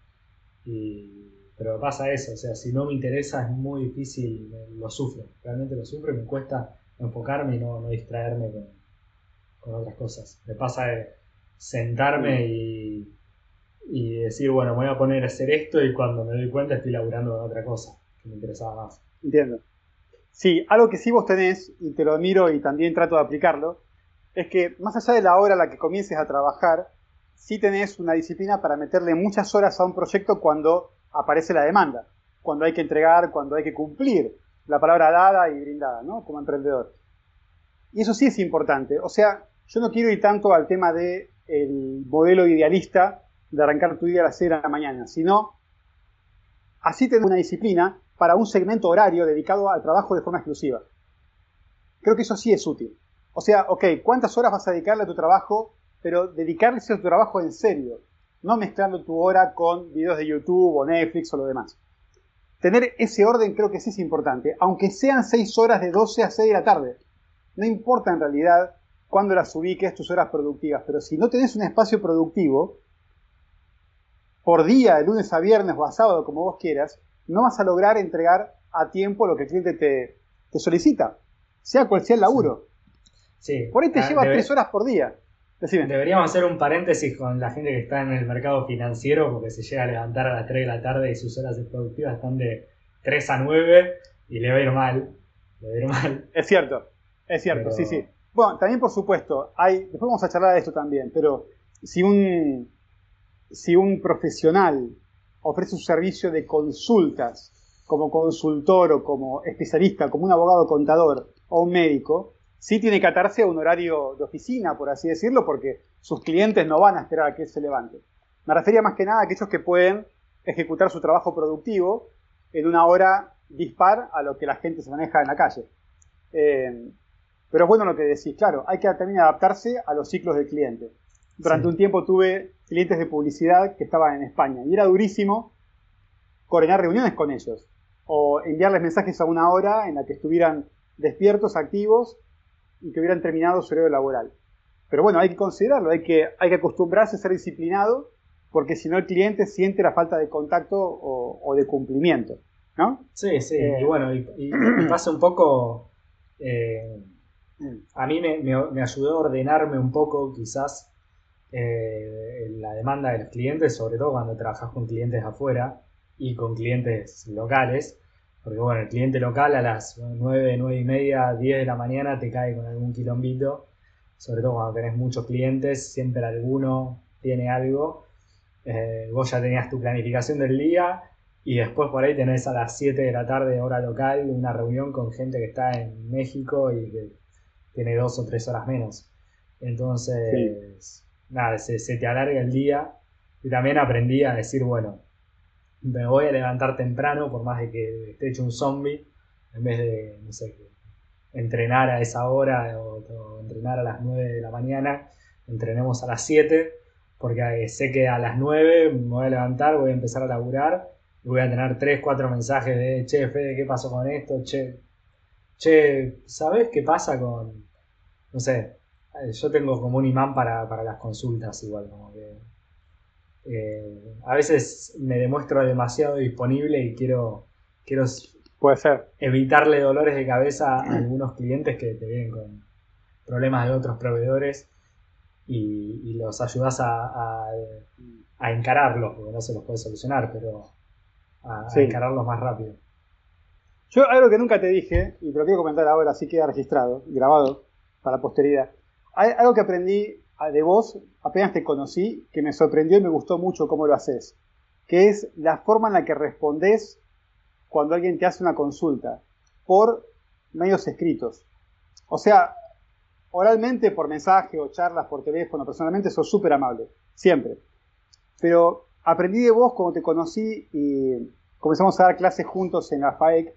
pero pasa eso, o sea, si no me interesa es muy difícil, lo sufro, realmente lo sufro y me cuesta enfocarme y no, distraerme con, otras cosas. Me pasa de sentarme y, y decir, bueno, me voy a poner a hacer esto y cuando me doy cuenta estoy laburando con otra cosa que me interesaba más. Entiendo. Sí, algo que sí vos tenés, y te lo admiro y también trato de aplicarlo, es que más allá de la hora a la que comiences a trabajar, sí tenés una disciplina para meterle muchas horas a un proyecto cuando aparece la demanda, cuando hay que entregar, cuando hay que cumplir la palabra dada y brindada, ¿no? Como emprendedor. Y eso sí es importante. O sea, yo no quiero ir tanto al tema del el modelo idealista de arrancar tu día a las 6 de la mañana, sino así tener una disciplina para un segmento horario dedicado al trabajo de forma exclusiva. Creo que eso sí es útil. O sea, ok, ¿cuántas horas vas a dedicarle a tu trabajo? Pero dedicarle a tu trabajo en serio, no mezclando tu hora con videos de YouTube o Netflix o lo demás. Tener ese orden creo que sí es importante, aunque sean 6 horas de 12 a 6 de la tarde. No importa en realidad cuándo las ubiques tus horas productivas, pero si no tenés un espacio productivo, por día, de lunes a viernes o a sábado, como vos quieras, no vas a lograr entregar a tiempo lo que el cliente te, solicita, sea cual sea el laburo. Por ahí te ah, lleva tres horas por día. Deberíamos hacer un paréntesis con la gente que está en el mercado financiero porque se llega a levantar a las 3 de la tarde y sus horas productivas están de 3 a 9 y le va a ir mal. Le va a ir mal. Es cierto, es cierto, sí, sí. Bueno, también por supuesto, hay, después vamos a charlar de esto también, pero si un, si un profesional ofrece un servicio de consultas como consultor o como especialista, como un abogado contador o un médico, sí tiene que atarse a un horario de oficina, por así decirlo, porque sus clientes no van a esperar a que él se levante. Me refería más que nada a aquellos que pueden ejecutar su trabajo productivo en una hora dispar a lo que la gente se maneja en la calle. Eh, pero es bueno lo que decís, claro, hay que también adaptarse a los ciclos del cliente. Durante un tiempo tuve clientes de publicidad que estaban en España y era durísimo coordinar reuniones con ellos o enviarles mensajes a una hora en la que estuvieran despiertos, activos y que hubieran terminado su horario laboral. Pero bueno, hay que considerarlo, hay que, hay que acostumbrarse a ser disciplinado, porque si no el cliente siente la falta de contacto o, de cumplimiento, ¿no? Sí, sí, y eh, bueno, y, pasa un poco, eh, a mí me, ayudó a ordenarme un poco quizás eh, la demanda de los clientes, sobre todo cuando trabajas con clientes afuera y con clientes locales. Porque bueno, el cliente local a las 9, 9 y media, 10 de la mañana te cae con algún quilombito. Sobre todo cuando tenés muchos clientes, siempre alguno tiene algo. Eh, vos ya tenías tu planificación del día y después por ahí tenés a las 7 de la tarde, hora local, una reunión con gente que está en México y que tiene dos o tres horas menos. Entonces, nada, se, te alarga el día. Y también aprendí a decir, bueno, me voy a levantar temprano, por más de que esté hecho un zombie, en vez de, no sé, entrenar a esa hora o, entrenar a las 9 de la mañana, entrenemos a las 7, porque sé que a las 9 me voy a levantar, voy a empezar a laburar y voy a tener 3, 4 mensajes de, che, Fede, ¿qué pasó con esto? Che, che, ¿sabes qué pasa con, no sé, yo tengo como un imán para, las consultas igual, como que eh, a veces me demuestro demasiado disponible y quiero, quiero Puede ser. evitarle dolores de cabeza a algunos clientes que te vienen con problemas de otros proveedores y, los ayudas a, a, encararlos, porque no se los puede solucionar, pero a, encararlos más rápido. Yo algo que nunca te dije, y te lo quiero comentar ahora, así queda registrado, grabado para posteridad. Algo que aprendí de vos apenas te conocí, que me sorprendió y me gustó mucho cómo lo haces, que es la forma en la que respondes cuando alguien te hace una consulta, por medios escritos. O sea, oralmente, por mensaje o charlas por teléfono, personalmente, sos súper amable, siempre. Pero aprendí de vos cuando te conocí y comenzamos a dar clases juntos en la FAEC,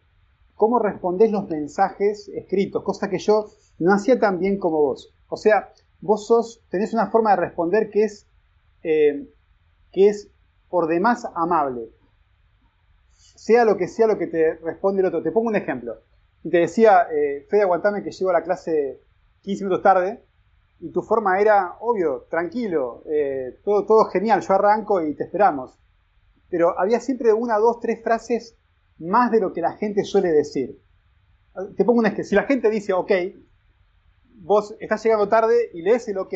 cómo respondés los mensajes escritos, cosa que yo no hacía tan bien como vos. O sea, vos sos, tenés una forma de responder que es, eh, que es por demás amable. Sea lo que sea lo que te responde el otro. Te pongo un ejemplo. Te decía, eh, Fede, aguantame que llego a la clase 15 minutos tarde, y tu forma era, obvio, tranquilo, eh, todo, todo genial, yo arranco y te esperamos. Pero había siempre una, dos, tres frases más de lo que la gente suele decir. Te pongo un ejemplo, si la gente dice, ok, vos estás llegando tarde y lees el ok,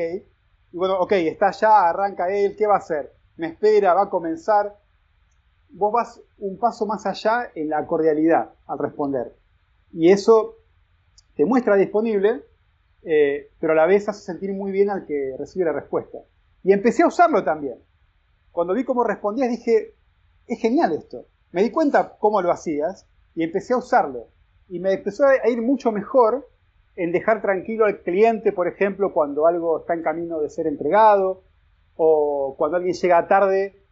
y bueno, ok, está ya, arranca él, ¿qué va a hacer? Me espera, va a comenzar. Vos vas un paso más allá en la cordialidad al responder. Y eso te muestra disponible, eh, pero a la vez hace sentir muy bien al que recibe la respuesta. Y empecé a usarlo también. Cuando vi cómo respondías dije, es genial esto. Me di cuenta cómo lo hacías y empecé a usarlo. Y me empezó a ir mucho mejor en dejar tranquilo al cliente, por ejemplo, cuando algo está en camino de ser entregado, o cuando alguien llega tarde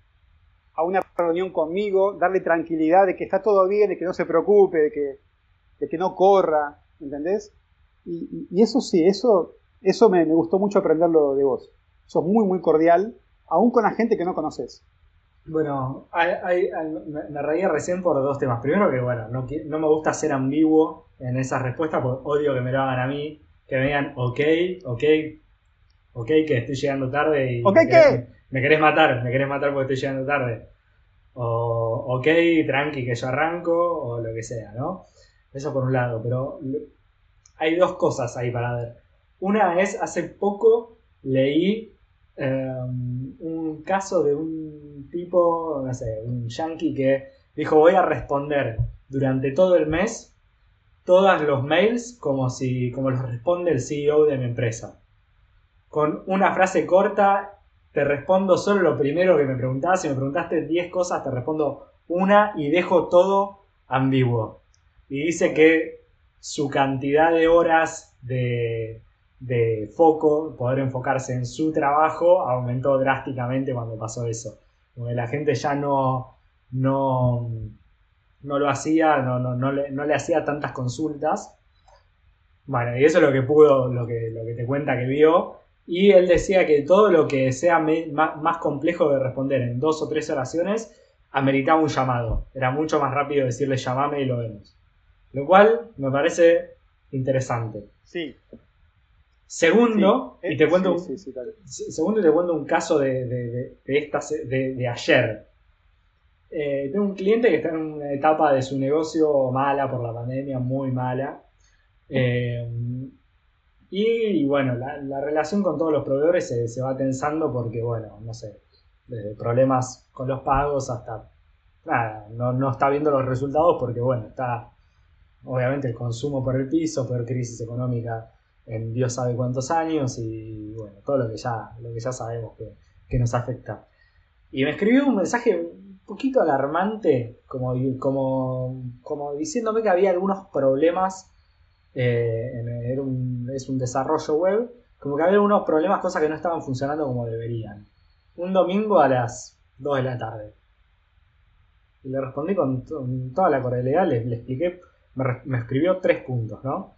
a una reunión conmigo, darle tranquilidad de que está todo bien, de que no se preocupe, de que, de que no corra, ¿entendés? Y, eso sí, eso, eso me, gustó mucho aprenderlo de vos. Sos muy, muy cordial, aún con la gente que no conoces. Bueno, me reía recién por dos temas. Primero que, bueno, no, no, me gusta ser ambiguo en esas respuestas porque odio que me lo hagan a mí, que me digan, ok, ok, ok, que estoy llegando tarde y ¿Ok me, qué? me querés matar, me querés matar porque estoy llegando tarde. O, ok, tranqui, que yo arranco, o lo que sea, ¿no? Eso por un lado, pero hay dos cosas ahí para ver. Una es, hace poco leí em, un caso de un tipo, no sé, un yankee que dijo voy a responder durante todo el mes todos los mails como si como los responde el CEO de mi empresa. Con una frase corta te respondo solo lo primero que me preguntabas. Si me preguntaste 10 cosas, te respondo una y dejo todo ambiguo. Y dice que su cantidad de horas de, foco, poder enfocarse en su trabajo, aumentó drásticamente cuando pasó eso. La gente ya no, no, no lo hacía, no, no, le, hacía tantas consultas. Bueno, y eso es lo que pudo, lo que, lo que te cuenta que vio. Y él decía que todo lo que sea más, más, complejo de responder en dos o tres oraciones ameritaba un llamado. Era mucho más rápido decirle llamame y lo vemos. Lo cual me parece interesante. Sí. Segundo, y te cuento, segundo te cuento un caso de, de, de, de ayer. Eh, tengo un cliente que está en una etapa de su negocio mala por la pandemia, muy mala. Eh, Y, bueno, la, relación con todos los proveedores se, va tensando porque, bueno, no sé, desde problemas con los pagos hasta nada, no, no está viendo los resultados porque, bueno, está obviamente el consumo por el piso, peor crisis económica en Dios sabe cuántos años y bueno, todo lo que ya, lo que ya sabemos que, nos afecta. Y me escribió un mensaje un poquito alarmante, como, como, como diciéndome que había algunos problemas, eh, en, es un desarrollo web, como que había algunos problemas, cosas que no estaban funcionando como deberían. Un domingo a las 2 de la tarde. Y le respondí con, toda la cordialidad, le, le expliqué, me, me escribió tres puntos, ¿no?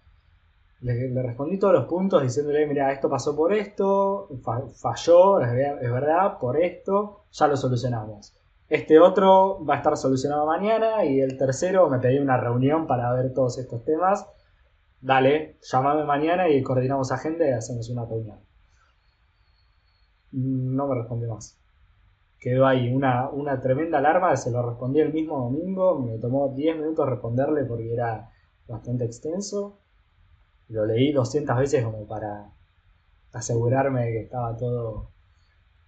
Le, respondí todos los puntos diciéndole, mira, esto pasó por esto, falló, es verdad, por esto, ya lo solucionamos. Este otro va a estar solucionado mañana y el tercero me pedí una reunión para ver todos estos temas. Dale, llámame mañana y coordinamos agenda y hacemos una reunión. No me respondió más. Quedó ahí una, una tremenda alarma, se lo respondí el mismo domingo, me tomó 10 minutos responderle porque era bastante extenso lo leí 200 veces como para asegurarme de que estaba todo.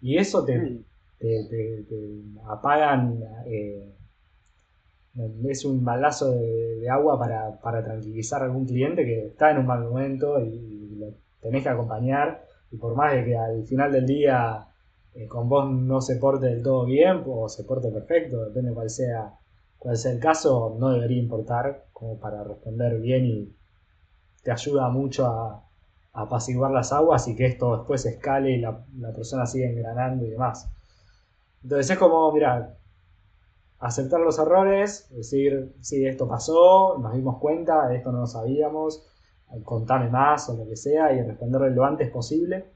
Y eso te, mm. te, apagan. Eh, es un balazo de, agua para, para, tranquilizar a algún cliente que está en un mal momento y, lo tenés que acompañar. Y por más de que al final del día eh, con vos no se porte del todo bien o se porte perfecto, depende cuál sea, cuál sea el caso, no debería importar como para responder bien y, te ayuda mucho a, apaciguar las aguas y que esto después escale y la, persona siga engranando y demás. Entonces es como, mira, aceptar los errores, decir, sí, esto pasó, nos dimos cuenta, de esto no lo sabíamos, contame más o lo que sea y responderle lo antes posible.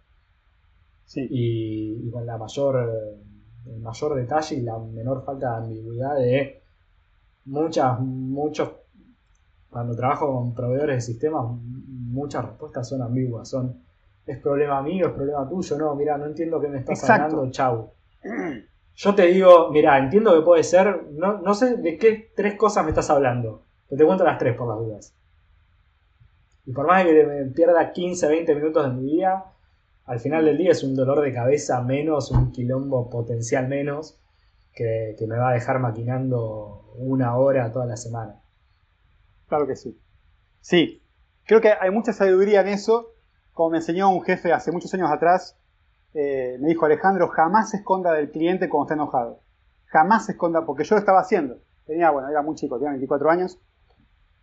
Y, con la mayor, el mayor detalle y la menor falta de ambigüedad de muchas, muchos cuando trabajo con proveedores de sistemas, muchas respuestas son ambiguas. Son, es problema mío, es problema tuyo. No, mira, no entiendo qué me estás hablando, chau. Yo te digo, mira, entiendo que puede ser, no, no sé de qué tres cosas me estás hablando. Pero te cuento las tres por las dudas. Y por más que me pierda 15, 20 minutos de mi día, al final del día es un dolor de cabeza menos, un quilombo potencial menos, que, que me va a dejar maquinando una hora toda la semana. Claro que sí. Sí, creo que hay mucha sabiduría en eso. Como me enseñó un jefe hace muchos años atrás, eh, me dijo Alejandro, jamás se esconda del cliente cuando está enojado. Jamás se esconda, porque yo lo estaba haciendo. Tenía, bueno, era muy chico, tenía 24 años,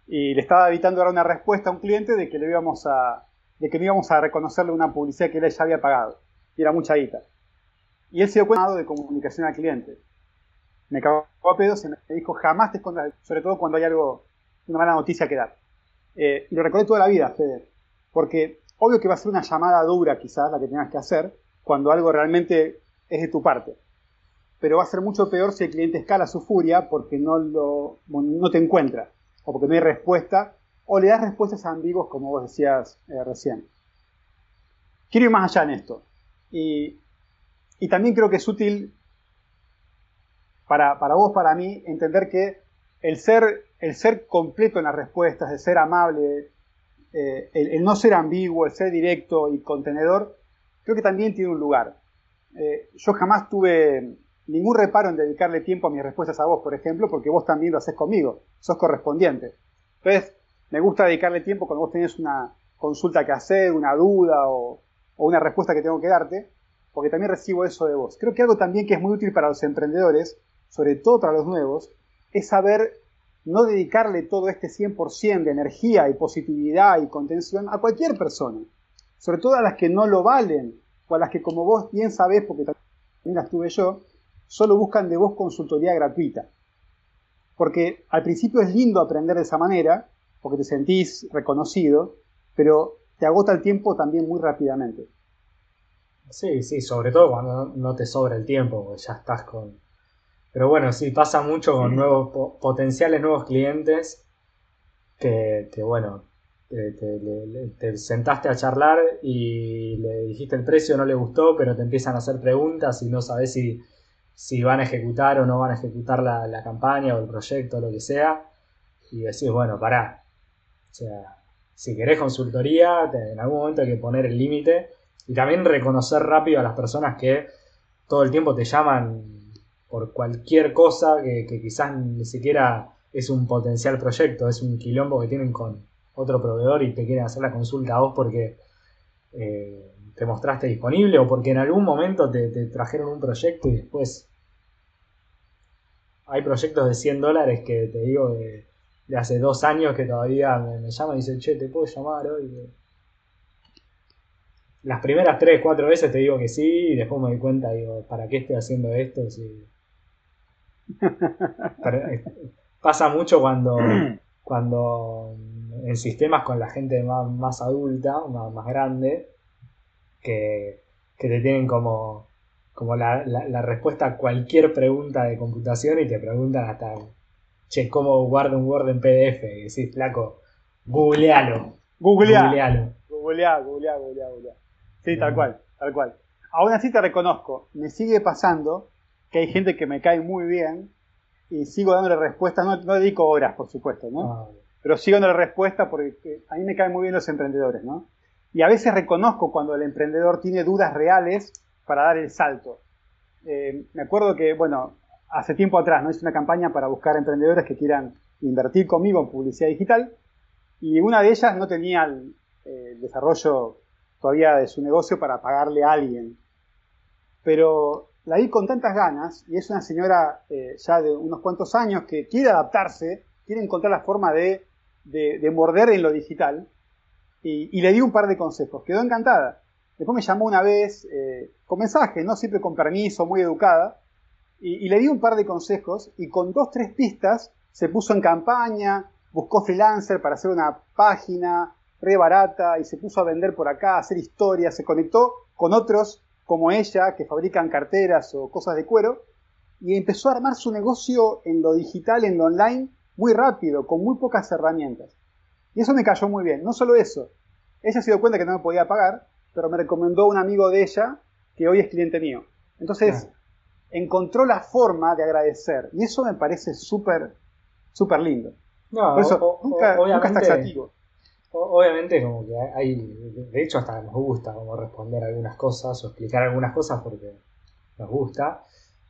y le estaba evitando dar una respuesta a un cliente de que le íbamos a, de que no íbamos a reconocerle una publicidad que él ya había pagado. Y era mucha guita. Y él se dio cuenta de comunicación al cliente. Me cagó a pedos y me dijo, jamás te escondas, sobre todo cuando hay algo una mala noticia que dar. Eh, y lo recordé toda la vida, Fede, porque obvio que va a ser una llamada dura quizás la que tengas que hacer cuando algo realmente es de tu parte. Pero va a ser mucho peor si el cliente escala su furia porque no, lo, no te encuentra, o porque no hay respuesta, o le das respuestas ambiguas como vos decías eh, recién. Quiero ir más allá en esto. Y, y también creo que es útil para, para vos, para mí, entender que el ser, el ser completo en las respuestas, el ser amable, eh, el, no ser ambiguo, el ser directo y contenedor, creo que también tiene un lugar. Eh, yo jamás tuve ningún reparo en dedicarle tiempo a mis respuestas a vos, por ejemplo, porque vos también lo haces conmigo, sos correspondiente. Entonces, me gusta dedicarle tiempo cuando vos tenés una consulta que hacer, una duda o, o una respuesta que tengo que darte, porque también recibo eso de vos. Creo que algo también que es muy útil para los emprendedores, sobre todo para los nuevos, es saber no dedicarle todo este 100% de energía y positividad y contención a cualquier persona, sobre todo a las que no lo valen o a las que como vos bien sabés, porque también las tuve yo, solo buscan de vos consultoría gratuita. Porque al principio es lindo aprender de esa manera, porque te sentís reconocido, pero te agota el tiempo también muy rápidamente. Sí, sí, sobre todo cuando no te sobra el tiempo, porque ya estás con, pero bueno, sí, pasa mucho con nuevos potenciales nuevos clientes que, bueno, te, sentaste a charlar y le dijiste el precio, no le gustó, pero te empiezan a hacer preguntas y no sabes si, si van a ejecutar o no van a ejecutar la, campaña o el proyecto o lo que sea. Y decís, bueno, pará. O sea, si querés consultoría, en algún momento hay que poner el límite y también reconocer rápido a las personas que todo el tiempo te llaman por cualquier cosa que, quizás ni siquiera es un potencial proyecto, es un quilombo que tienen con otro proveedor y te quieren hacer la consulta a vos porque eh, te mostraste disponible o porque en algún momento te, trajeron un proyecto y después hay proyectos de 100 dólares que te digo de de hace dos años que todavía me, llama y dice, che, ¿te puedo llamar hoy? Las primeras tres, cuatro veces te digo que sí y después me doy cuenta, digo, ¿para qué estoy haciendo esto? Pasa mucho cuando, cuando en sistemas con la gente más, adulta, más, grande, que, te tienen como, como la, la respuesta a cualquier pregunta de computación y te preguntan hasta che, ¿cómo guardo un Word en PDF? Y decís, flaco, googlealo. Googlealo. Googlealo, googlealo, googlealo. Sí, tal cual, tal cual. Aún así te reconozco, me sigue pasando que hay gente que me cae muy bien y sigo dándole respuestas, no, dedico horas, por supuesto, ¿no? Ah, Pero sigo dándole respuestas porque a mí me caen muy bien los emprendedores, ¿no? Y a veces reconozco cuando el emprendedor tiene dudas reales para dar el salto. Eh, me acuerdo que, bueno, hace tiempo atrás, ¿no? Hice una campaña para buscar emprendedores que quieran invertir conmigo en publicidad digital y una de ellas no tenía el, desarrollo todavía de su negocio para pagarle a alguien. Pero la vi con tantas ganas y es una señora eh, ya de unos cuantos años que quiere adaptarse, quiere encontrar la forma de, morder en lo digital y, le di un par de consejos. Quedó encantada. Después me llamó una vez eh, con mensaje, no siempre con permiso, muy educada, y, le di un par de consejos y con dos, tres pistas se puso en campaña, buscó freelancer para hacer una página re barata y se puso a vender por acá, a hacer historias, se conectó con otros como ella que fabrican carteras o cosas de cuero y empezó a armar su negocio en lo digital, en lo online, muy rápido, con muy pocas herramientas. Y eso me cayó muy bien. No solo eso, ella se dio cuenta que no me podía pagar, pero me recomendó un amigo de ella que hoy es cliente mío. Entonces, encontró la forma de agradecer. Y eso me parece súper, súper lindo. No, Por eso, nunca, nunca taxativo. Obviamente, como que hay, de hecho, hasta nos gusta como responder algunas cosas o explicar algunas cosas porque nos gusta,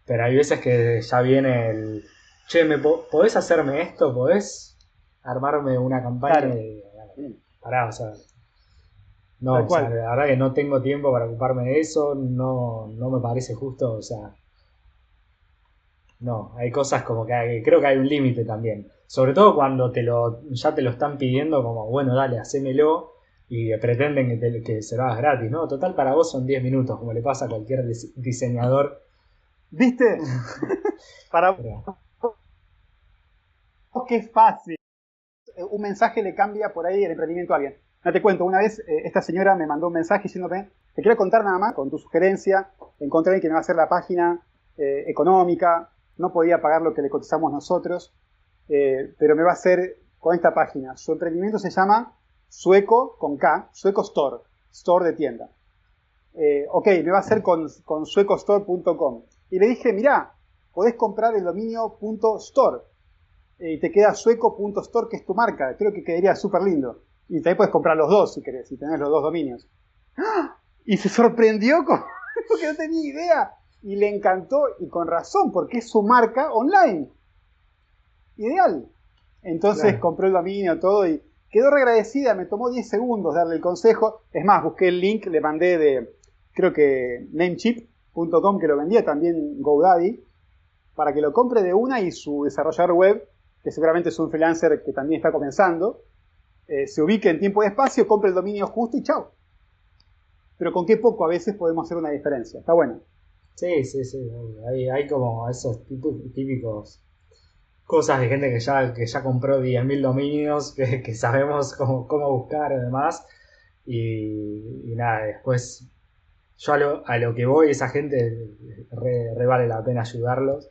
pero hay veces que ya viene el, che, ¿me ¿podés hacerme esto? ¿Podés armarme una campaña? pará, o sea, no, o sea, la verdad que no tengo tiempo para ocuparme de eso, no, no me parece justo, o sea, no, hay cosas como que creo que hay un límite también. Sobre todo cuando te lo, ya te lo están pidiendo como, bueno, dale, hacémelo y pretenden que, que se lo hagas gratis, ¿no? Total, para vos son 10 minutos, como le pasa a cualquier diseñador. ¿Viste? para vos que es fácil. Un mensaje le cambia por ahí el emprendimiento a alguien. No te cuento, una vez eh, esta señora me mandó un mensaje diciéndome, te quiero contar nada más, con tu sugerencia, encontré que me va a hacer la página eh, económica, no podía pagar lo que le cotizamos nosotros, eh, pero me va a hacer con esta página. Su emprendimiento se llama Sueco con K, Sueco Store, Store de tienda. Eh, ok, me va a hacer con, con suecostore.com. Y le dije, mirá, podés comprar el dominio .store eh, y te queda sueco.store, que es tu marca. Creo que quedaría súper lindo. Y también puedes comprar los dos si querés, si tenés los dos dominios. ¡Ah! Y se sorprendió con... porque no tenía idea y le encantó y con razón porque es su marca online. Ideal. Entonces compró el dominio, todo y quedó agradecida, me tomó 10 segundos darle el consejo. Es más, busqué el link, le mandé de, creo que namecheap.com que lo vendía también GoDaddy, para que lo compre de una y su desarrollador web, que seguramente es un freelancer que también está comenzando, eh, se ubique en tiempo y espacio, compre el dominio justo y chao. Pero con qué poco a veces podemos hacer una diferencia. Está bueno. Sí, sí, sí. Hay, como esos típicos cosas de gente que ya, que ya compró 10.000 dominios, que, sabemos cómo, cómo buscar además. Y, nada, después yo a lo, que voy, esa gente re, vale la pena ayudarlos.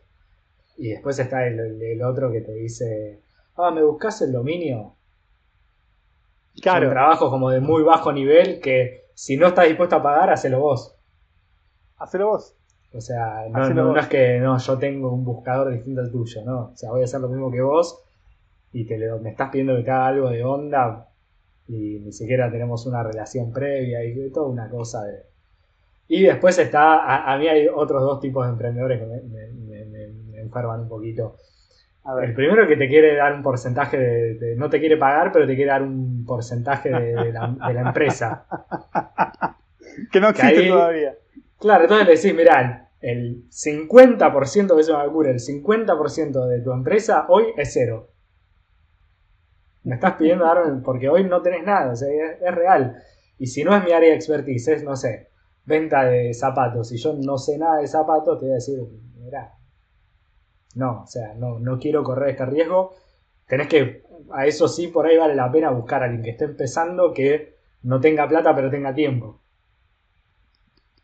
Y después está el, otro que te dice, ah, ¿me buscas el dominio? Claro. Son trabajos como de muy bajo nivel que si no estás dispuesto a pagar, hacelo vos. Hacelo vos. O sea, no, es que no, yo tengo un buscador distinto al tuyo, ¿no? O sea, voy a hacer lo mismo que vos y te me estás pidiendo que te haga algo de onda, y ni siquiera tenemos una relación previa y toda una cosa de... Y después está, a, mí hay otros dos tipos de emprendedores que me, enferman un poquito. El primero que te quiere dar un porcentaje de, no te quiere pagar, pero te quiere dar un porcentaje de, la, empresa. que no existe todavía. Claro, entonces le decís, mirá, el 50% de eso me ocurre, el 50% de tu empresa hoy es cero. Me estás pidiendo darme, porque hoy no tenés nada, o sea, es, real. Y si no es mi área de expertise, es, no sé, venta de zapatos, y yo no sé nada de zapatos, te voy a decir, mira, no, o sea, no, no quiero correr este riesgo. Tenés que, a eso sí, por ahí vale la pena buscar a alguien que esté empezando, que no tenga plata, pero tenga tiempo.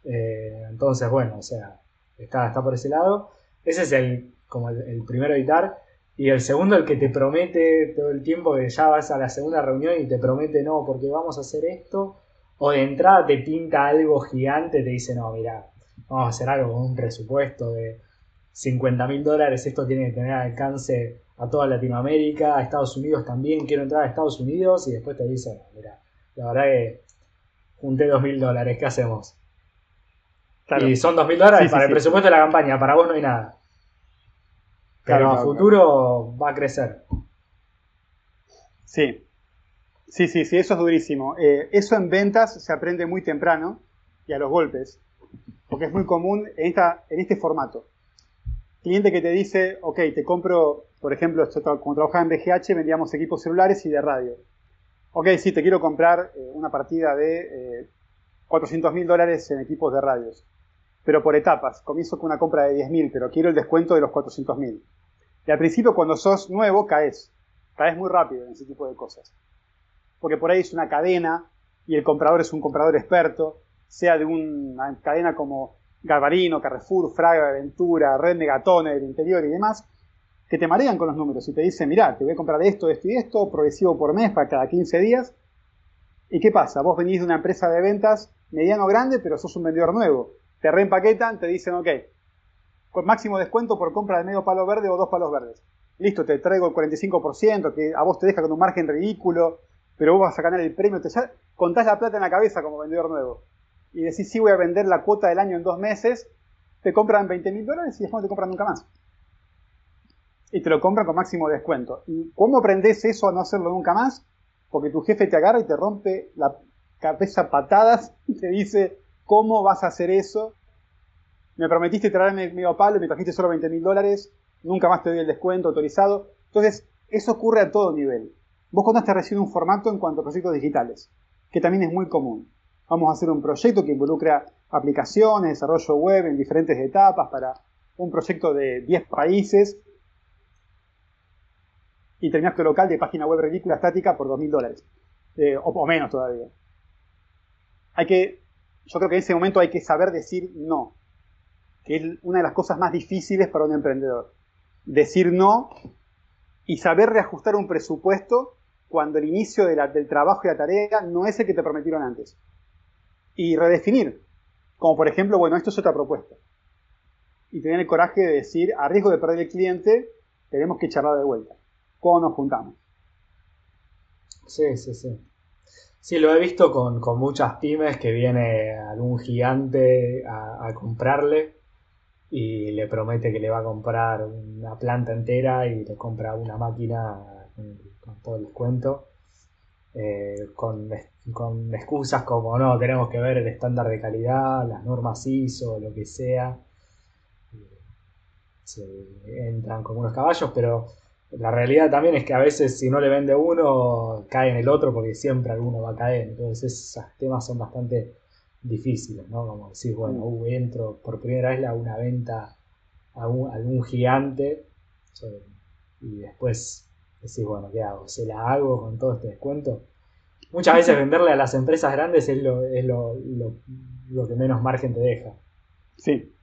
Eh, entonces, bueno, o sea, está, está por ese lado. Ese es el, como el, el primero evitar. Y el segundo, el que te promete todo el tiempo que ya vas a la segunda reunión y te promete no, porque vamos a hacer esto. O de entrada te pinta algo gigante, te dice, no, mira, vamos a hacer algo con un presupuesto de 50 mil dólares. Esto tiene que tener alcance a toda Latinoamérica, a Estados Unidos también. Quiero entrar a Estados Unidos y después te dice, mira, la verdad que junté 2 mil dólares, ¿qué hacemos? Y son 2 mil dólares para el presupuesto de la campaña, para vos no hay nada. Pero a futuro va a crecer. Sí. Sí, sí, sí, eso es durísimo. Eh, eso en ventas se aprende muy temprano y a los golpes, porque es muy común en, esta, en este formato. Cliente que te dice, ok, te compro, por ejemplo, cuando trabajaba en BGH vendíamos equipos celulares y de radio. Ok, sí, te quiero comprar eh, una partida de eh, 400 mil dólares en equipos de radios pero por etapas. Comienzo con una compra de 10.000, pero quiero el descuento de los 400.000. Y al principio, cuando sos nuevo, caes. Caes muy rápido en ese tipo de cosas. Porque por ahí es una cadena y el comprador es un comprador experto, sea de una cadena como Garbarino, Carrefour, Fraga, Aventura, Red Megatone, del interior y demás, que te marean con los números y te dicen, mirá, te voy a comprar esto, esto y esto, progresivo por mes para cada 15 días. ¿Y qué pasa? Vos venís de una empresa de ventas mediano grande, pero sos un vendedor nuevo te reempaquetan, te dicen, ok, con máximo descuento por compra de medio palo verde o dos palos verdes. Listo, te traigo el 45%, que a vos te deja con un margen ridículo, pero vos vas a ganar el premio, te ya contás la plata en la cabeza como vendedor nuevo. Y decís, sí, voy a vender la cuota del año en dos meses, te compran 20 mil dólares y después no te compran nunca más. Y te lo compran con máximo descuento. ¿Y cómo aprendes eso a no hacerlo nunca más? Porque tu jefe te agarra y te rompe la cabeza patadas y te dice, ¿Cómo vas a hacer eso? Me prometiste traerme medio palo, me trajiste solo 20 mil dólares, nunca más te doy el descuento autorizado. Entonces, eso ocurre a todo nivel. Vos contaste recién un formato en cuanto a proyectos digitales, que también es muy común. Vamos a hacer un proyecto que involucra aplicaciones, desarrollo web en diferentes etapas para un proyecto de 10 países y terminaste local de página web ridícula estática por 2.000 dólares, eh, o menos todavía. Hay que yo creo que en ese momento hay que saber decir no, que es una de las cosas más difíciles para un emprendedor. Decir no y saber reajustar un presupuesto cuando el inicio del trabajo y la tarea no es el que te prometieron antes. Y redefinir, como por ejemplo, bueno, esto es otra propuesta. Y tener el coraje de decir, a riesgo de perder el cliente, tenemos que charlar de vuelta. ¿Cómo nos juntamos? Sí, sí, sí. Sí, lo he visto con, muchas pymes que viene algún gigante a, comprarle y le promete que le va a comprar una planta entera y le compra una máquina con, todo el descuento. Eh, con, con, excusas como no, tenemos que ver el estándar de calidad, las normas ISO, lo que sea. Se entran como unos caballos, pero la realidad también es que a veces si no le vende uno, cae en el otro porque siempre alguno va a caer. Entonces esos temas son bastante difíciles, ¿no? Como decir, bueno, mm. uh, entro por primera vez a una venta a, algún gigante y después decís, bueno, ¿qué hago? ¿Se la hago con todo este descuento? Muchas veces venderle a las empresas grandes es lo, es lo, lo que menos margen te deja. Sí,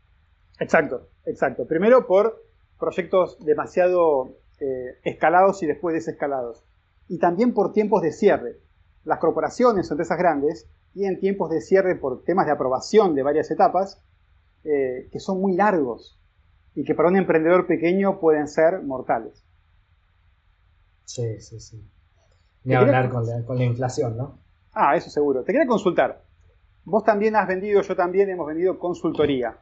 exacto, exacto. Primero por proyectos demasiado eh, escalados y después desescalados. Y también por tiempos de cierre. Las corporaciones o empresas grandes tienen tiempos de cierre por temas de aprobación de varias etapas eh, que son muy largos y que para un emprendedor pequeño pueden ser mortales. Sí, sí, sí. Ni hablar con la, inflación, ¿no? Ah, eso seguro. Te quería consultar. Vos también has vendido, yo también hemos vendido consultoría.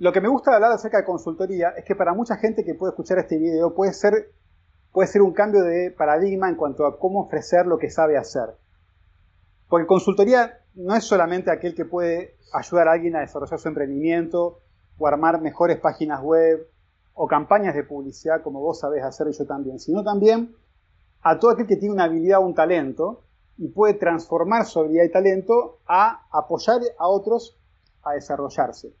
Lo que me gusta hablar acerca de consultoría es que para mucha gente que puede escuchar este video puede ser, puede ser un cambio de paradigma en cuanto a cómo ofrecer lo que sabe hacer. Porque consultoría no es solamente aquel que puede ayudar a alguien a desarrollar su emprendimiento o armar mejores páginas web o campañas de publicidad como vos sabés hacer y yo también, sino también a todo aquel que tiene una habilidad o un talento y puede transformar su habilidad y talento a apoyar a otros a desarrollarse.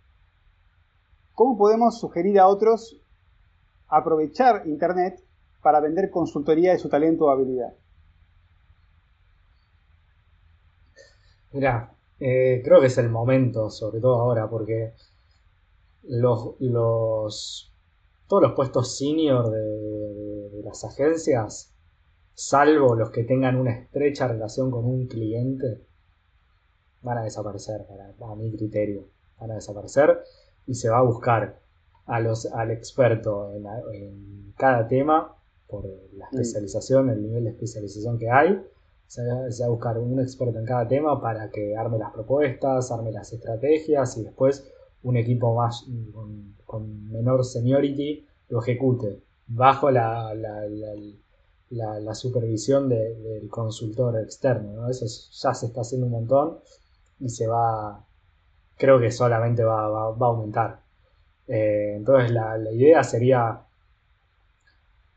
¿Cómo podemos sugerir a otros aprovechar Internet para vender consultoría de su talento o habilidad? Mira, eh, creo que es el momento, sobre todo ahora, porque los, todos los puestos senior de, las agencias, salvo los que tengan una estrecha relación con un cliente, van a desaparecer, para, a mi criterio. Van a desaparecer y se va a buscar a los, al experto en, cada tema, por la mm. especialización, el nivel de especialización que hay. Se, va a buscar un experto en cada tema para que arme las propuestas, arme las estrategias y después un equipo más con, menor seniority lo ejecute bajo la, la, supervisión del consultor externo. Eso ya se está haciendo un montón y se va, creo que solamente va, a aumentar. Eh, entonces la, idea sería,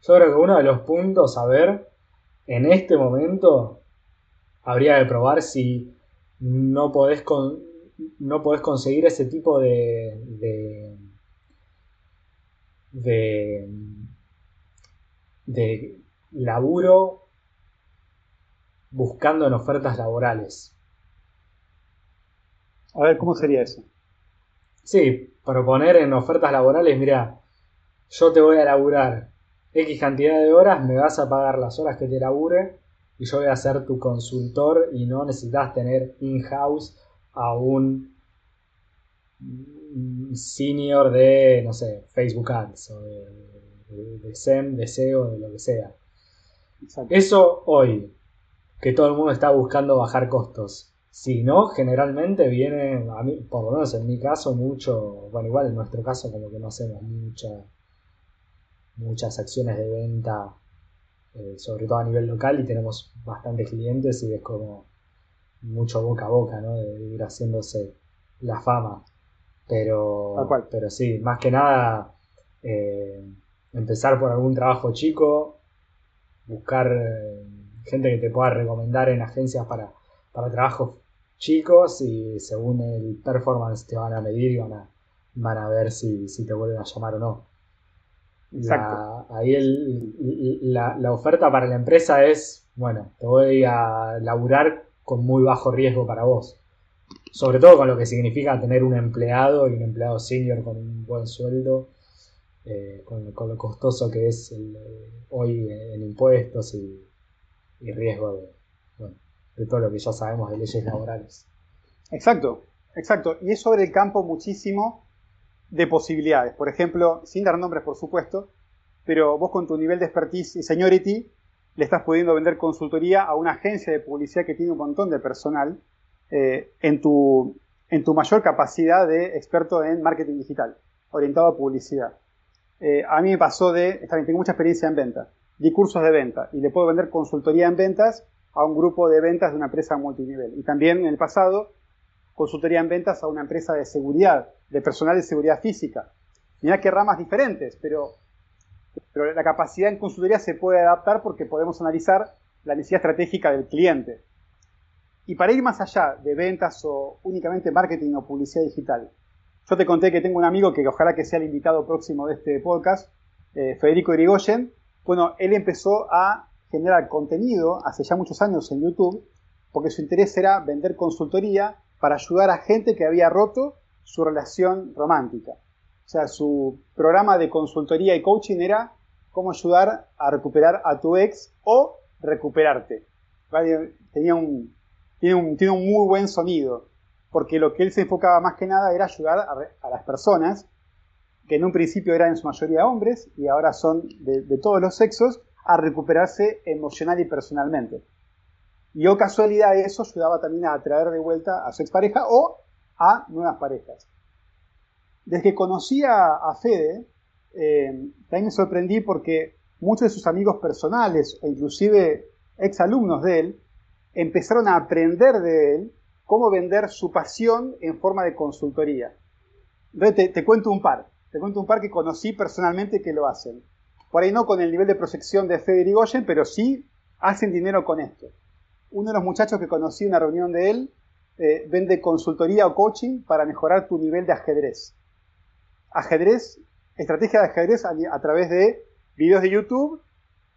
yo creo que uno de los puntos a ver en este momento habría que probar si no podés no podés conseguir ese tipo de, de, de, laburo buscando en ofertas laborales. A ver, ¿cómo sería eso? Sí, proponer en ofertas laborales, mira, yo te voy a laburar X cantidad de horas, me vas a pagar las horas que te labure y yo voy a ser tu consultor y no necesitas tener in-house a un senior de, no sé, Facebook Ads o de, SEM, de SEO, de lo que sea. Eso hoy, que todo el mundo está buscando bajar costos. Si no, generalmente viene, a mí, por lo menos en mi caso, mucho, bueno, igual en nuestro caso como que no hacemos mucha, muchas acciones de venta, eh, sobre todo a nivel local, y tenemos bastantes clientes y es como mucho boca a boca, ¿no? De ir haciéndose la fama. Pero, pero sí, más que nada, eh, empezar por algún trabajo chico, buscar eh, gente que te pueda recomendar en agencias para, para trabajos chicos y según el performance te van a medir y van a, van a ver si, te vuelven a llamar o no. ahí la, la, oferta para la empresa es, bueno, te voy a laburar con muy bajo riesgo para vos. Sobre todo con lo que significa tener un empleado y un empleado senior con un buen sueldo, eh, con, lo costoso que es eh, hoy en impuestos y, riesgo de, de todo lo que ya sabemos de leyes laborales. Exacto, exacto. Y es sobre el campo muchísimo de posibilidades. Por ejemplo, sin dar nombres, por supuesto, pero vos con tu nivel de expertise y seniority le estás pudiendo vender consultoría a una agencia de publicidad que tiene un montón de personal eh, en, tu, en tu mayor capacidad de experto en marketing digital, orientado a publicidad. Eh, a mí me pasó de, está tengo mucha experiencia en venta, di cursos de venta y le puedo vender consultoría en ventas a un grupo de ventas de una empresa multinivel. Y también en el pasado, consultoría en ventas a una empresa de seguridad, de personal de seguridad física. Mira qué ramas diferentes, pero pero la capacidad en consultoría se puede adaptar porque podemos analizar la necesidad estratégica del cliente. Y para ir más allá de ventas o únicamente marketing o publicidad digital, yo te conté que tengo un amigo que ojalá que sea el invitado próximo de este podcast, eh, Federico Irigoyen. Bueno, él empezó a generar contenido hace ya muchos años en YouTube porque su interés era vender consultoría para ayudar a gente que había roto su relación romántica. O sea, su programa de consultoría y coaching era cómo ayudar a recuperar a tu ex o recuperarte. Tenía un, tiene, un, tiene un muy buen sonido, porque lo que él se enfocaba más que nada era ayudar a, las personas, que en un principio eran en su mayoría hombres y ahora son de, todos los sexos, a recuperarse emocional y personalmente. Y o casualidad eso ayudaba también a atraer de vuelta a su expareja o a nuevas parejas. Desde que conocí a, Fede, eh, también me sorprendí porque muchos de sus amigos personales o inclusive exalumnos de él empezaron a aprender de él cómo vender su pasión en forma de consultoría. Te, te, cuento un par, te cuento un par que conocí personalmente que lo hacen. Por ahí no con el nivel de proyección de Fede Goyen, pero sí hacen dinero con esto. Uno de los muchachos que conocí en una reunión de él eh, vende consultoría o coaching para mejorar tu nivel de ajedrez. Ajedrez, estrategia de ajedrez a, través de videos de YouTube,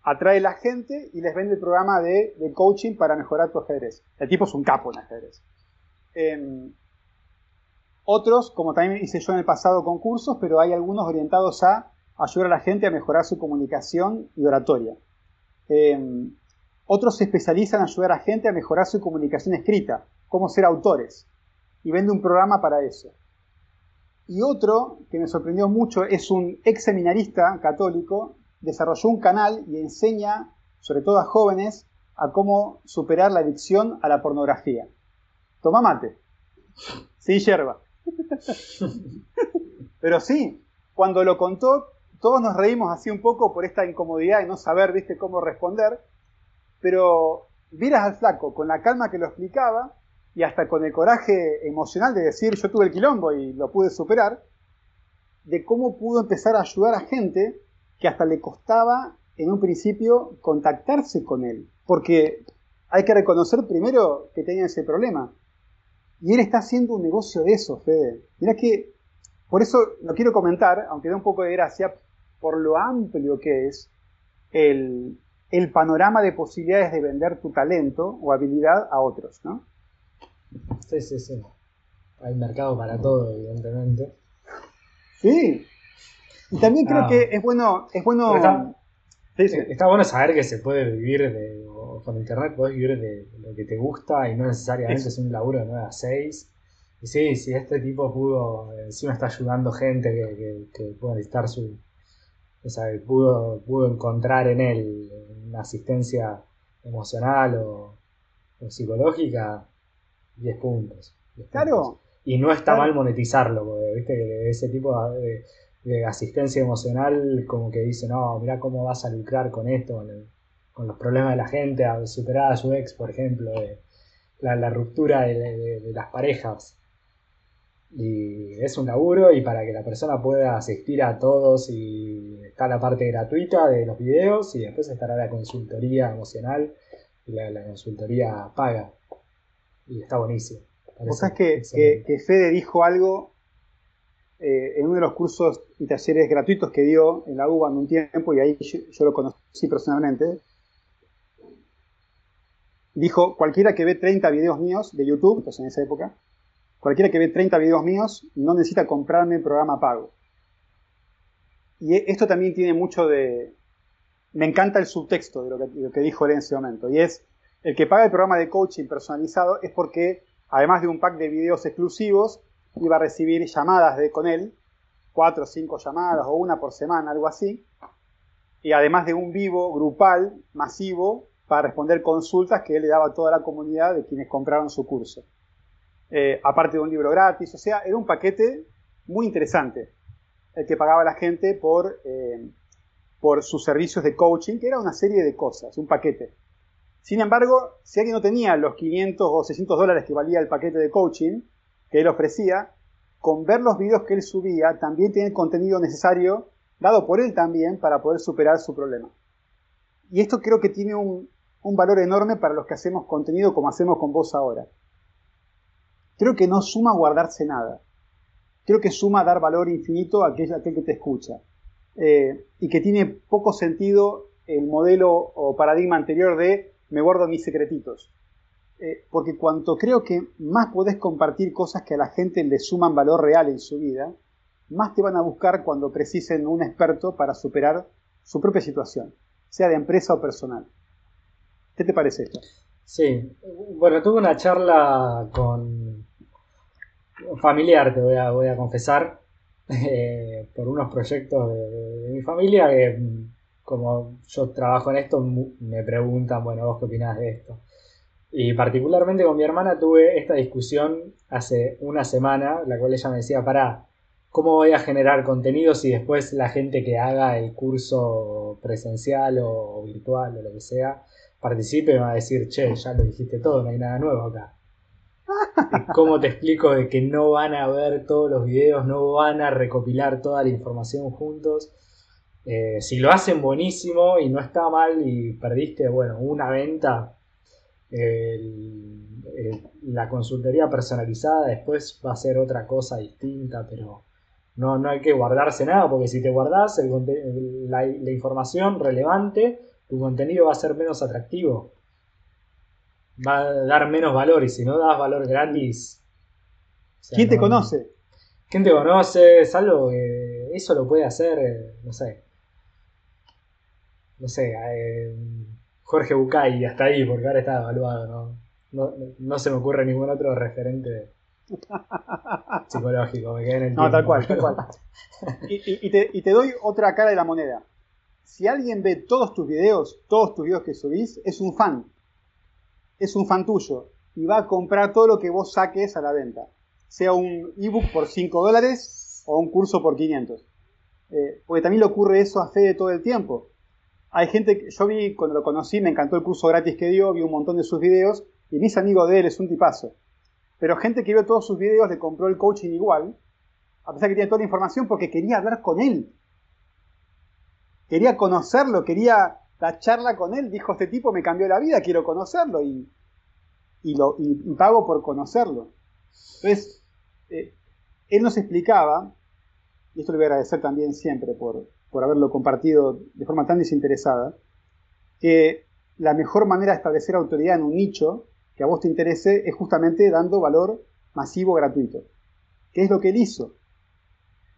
atrae a la gente y les vende el programa de, de coaching para mejorar tu ajedrez. El tipo es un capo en ajedrez. Em, otros, como también hice yo en el pasado con cursos, pero hay algunos orientados a ayudar a la gente a mejorar su comunicación y oratoria. Em, otros se especializan en ayudar a la gente a mejorar su comunicación escrita, cómo ser autores, y vende un programa para eso. Y otro que me sorprendió mucho es un ex seminarista católico, desarrolló un canal y enseña, sobre todo a jóvenes, a cómo superar la adicción a la pornografía. Toma mate. Sí, yerba. Pero sí, cuando lo contó, todos nos reímos así un poco por esta incomodidad y no saber, viste, cómo responder. Pero miras al flaco con la calma que lo explicaba y hasta con el coraje emocional de decir yo tuve el quilombo y lo pude superar, de cómo pudo empezar a ayudar a gente que hasta le costaba en un principio contactarse con él. Porque hay que reconocer primero que tenía ese problema. Y él está haciendo un negocio de eso, Fede. Mirá que, por eso lo quiero comentar, aunque da un poco de gracia, por lo amplio que es el, panorama de posibilidades de vender tu talento o habilidad a otros, ¿no? Sí, sí, sí. Hay mercado para todo, evidentemente. Sí. Y también creo ah. que es bueno, es bueno. Está, bueno saber que se puede vivir de, con internet puedes vivir de lo que te gusta y no necesariamente es un laburo de 9 a 6. Y sí, si este tipo pudo, encima está ayudando gente que, que, puede necesitar su. O sea, pudo, pudo encontrar en él una asistencia emocional o, psicológica, 10 puntos, Claro. Y no está mal monetizarlo, porque viste ese tipo de, de, asistencia emocional, como que dice, no, mira cómo vas a lucrar con esto, con los problemas de la gente, a superar a su ex, por ejemplo, la, ruptura de, las parejas. Y es un laburo y para que la persona pueda asistir a todos y está la parte gratuita de los videos y después estará la consultoría emocional y la, consultoría paga. Y está buenísimo. O sea, que, que, Fede dijo algo eh, en uno de los cursos y talleres gratuitos que dio en la UBA en un tiempo y ahí yo lo conocí personalmente dijo, cualquiera que ve 30 videos míos de YouTube, entonces en esa época, cualquiera que ve 30 videos míos no necesita comprarme el programa pago. Y e, esto también tiene mucho de... Me encanta el subtexto de lo que, dijo él en ese momento. Y es, el que paga el programa de coaching personalizado es porque, además de un pack de videos exclusivos, iba a recibir llamadas de, con él, cuatro o cinco llamadas o una por semana, algo así. Y además de un vivo grupal, masivo, para responder consultas que él le daba a toda la comunidad de quienes compraron su curso. Eh, aparte de un libro gratis, o sea, era un paquete muy interesante el que pagaba la gente por, eh, por sus servicios de coaching, que era una serie de cosas, un paquete. Sin embargo, si alguien no tenía los 500 o 600 dólares que valía el paquete de coaching que él ofrecía, con ver los videos que él subía, también tiene el contenido necesario, dado por él también, para poder superar su problema. Y esto creo que tiene un, un valor enorme para los que hacemos contenido como hacemos con vos ahora. Creo que no suma guardarse nada. Creo que suma dar valor infinito a aquel, aquel que te escucha. Eh, y que tiene poco sentido el modelo o paradigma anterior de me guardo mis secretitos. Eh, porque cuanto creo que más podés compartir cosas que a la gente le suman valor real en su vida, más te van a buscar cuando precisen un experto para superar su propia situación, sea de empresa o personal. ¿Qué te parece esto? Sí, bueno, tuve una charla con familiar, te voy a, voy a confesar, eh, por unos proyectos de, mi familia que como yo trabajo en esto, me preguntan, bueno, vos qué opinás de esto. Y particularmente con mi hermana tuve esta discusión hace una semana, la cual ella me decía, para, ¿cómo voy a generar contenido si después la gente que haga el curso presencial o, virtual o lo que sea, participe y va a decir, che, ya lo dijiste todo, no hay nada nuevo acá. ¿Cómo te explico de que no van a ver todos los videos, no van a recopilar toda la información juntos? Eh, si lo hacen buenísimo y no está mal y perdiste, bueno, una venta, la consultoría personalizada después va a ser otra cosa distinta, pero no, no hay que guardarse nada, porque si te guardas la, información relevante, tu contenido va a ser menos atractivo. Va a dar menos valor y si no das valor gratis... ¿Quién te conoce? ¿Quién te conoce? Es algo que eso lo puede hacer, no sé, no sé, eh, Jorge Bucay, hasta ahí, porque ahora está evaluado, ¿no? No, se me ocurre ningún otro referente psicológico, me quedé en el No, tal cual, tal cual. Y, te, doy otra cara de la moneda. Si alguien ve todos tus videos, todos tus videos que subís, es un fan. Es un fan tuyo. Y va a comprar todo lo que vos saques a la venta. Sea un ebook por 5 dólares o un curso por 500. Eh, porque también le ocurre eso a Fede todo el tiempo hay gente que yo vi, cuando lo conocí, me encantó el curso gratis que dio, vi un montón de sus videos y mis amigos de él es un tipazo. Pero gente que vio todos sus videos le compró el coaching igual, a pesar que tiene toda la información, porque quería hablar con él. Quería conocerlo, quería la charla con él. Dijo, este tipo me cambió la vida, quiero conocerlo y, lo, pago por conocerlo. Entonces, eh, él nos explicaba, y esto le voy a agradecer también siempre por, por haberlo compartido de forma tan desinteresada, que la mejor manera de establecer autoridad en un nicho que a vos te interese es justamente dando valor masivo gratuito, que es lo que él hizo.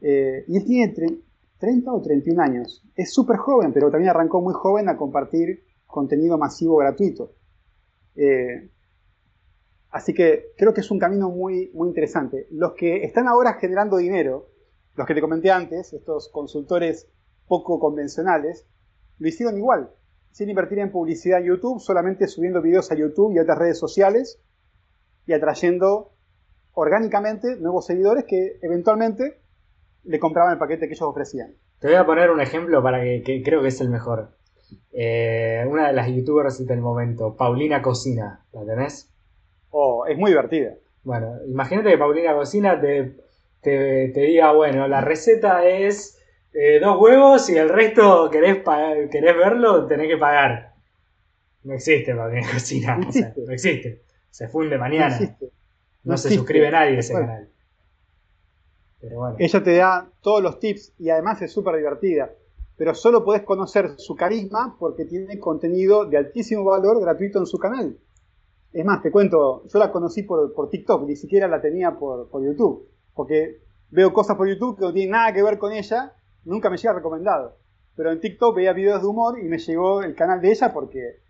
Eh, y él tiene 30 o 31 años, es súper joven, pero también arrancó muy joven a compartir contenido masivo gratuito. Eh, así que creo que es un camino muy, muy interesante. Los que están ahora generando dinero, los que te comenté antes, estos consultores poco convencionales, lo hicieron igual, sin invertir en publicidad en YouTube, solamente subiendo videos a YouTube y otras redes sociales y atrayendo orgánicamente nuevos seguidores que eventualmente le compraban el paquete que ellos ofrecían. Te voy a poner un ejemplo para que, creo que es el mejor. Eh, una de las youtubers del momento, Paulina Cocina, ¿la tenés? Oh, es muy divertida. Bueno, imagínate que Paulina Cocina te, te, te diga, bueno, la receta es eh, dos huevos y el resto querés, querés verlo, tenés que pagar. No existe para cocina. No existe. no existe. Se funde mañana. No, se suscribe nadie a ese canal. Ella te da todos los tips y además es súper divertida. Pero solo podés conocer su carisma porque tiene contenido de altísimo valor gratuito en su canal. Es más, te cuento, yo la conocí por, TikTok, ni siquiera la tenía por, YouTube. Porque veo cosas por YouTube que no tienen nada que ver con ella nunca me llega recomendado. Pero en TikTok veía videos de humor y me llegó el canal de ella porque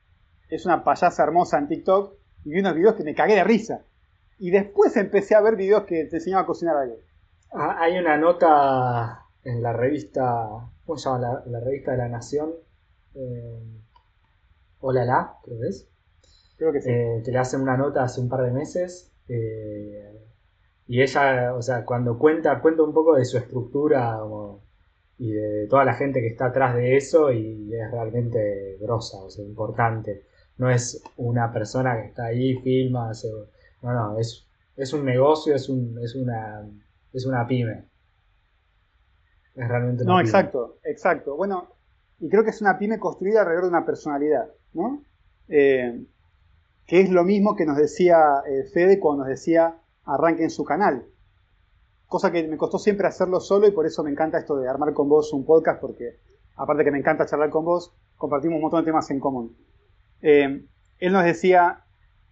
es una payasa hermosa en TikTok y vi unos videos que me cagué de risa. Y después empecé a ver videos que te enseñaba a cocinar algo. Ah, hay una nota en la revista, ¿cómo se llama? La, revista de la Nación. Eh, Hola la, creo que es. Creo que sí. Eh, que le hacen una nota hace un par de meses. Eh, y ella, o sea, cuando cuenta, cuenta un poco de su estructura, como y de toda la gente que está atrás de eso y es realmente grosa, o sea, importante. No es una persona que está ahí, filma, no, no, es, es un negocio, es, un, es, una, es una pyme. Es realmente una No, exacto, exacto. Bueno, y creo que es una pyme construida alrededor de una personalidad, ¿no? Eh, que es lo mismo que nos decía eh, Fede cuando nos decía arranquen su canal cosa que me costó siempre hacerlo solo y por eso me encanta esto de armar con vos un podcast, porque aparte que me encanta charlar con vos, compartimos un montón de temas en común. Eh, él nos decía,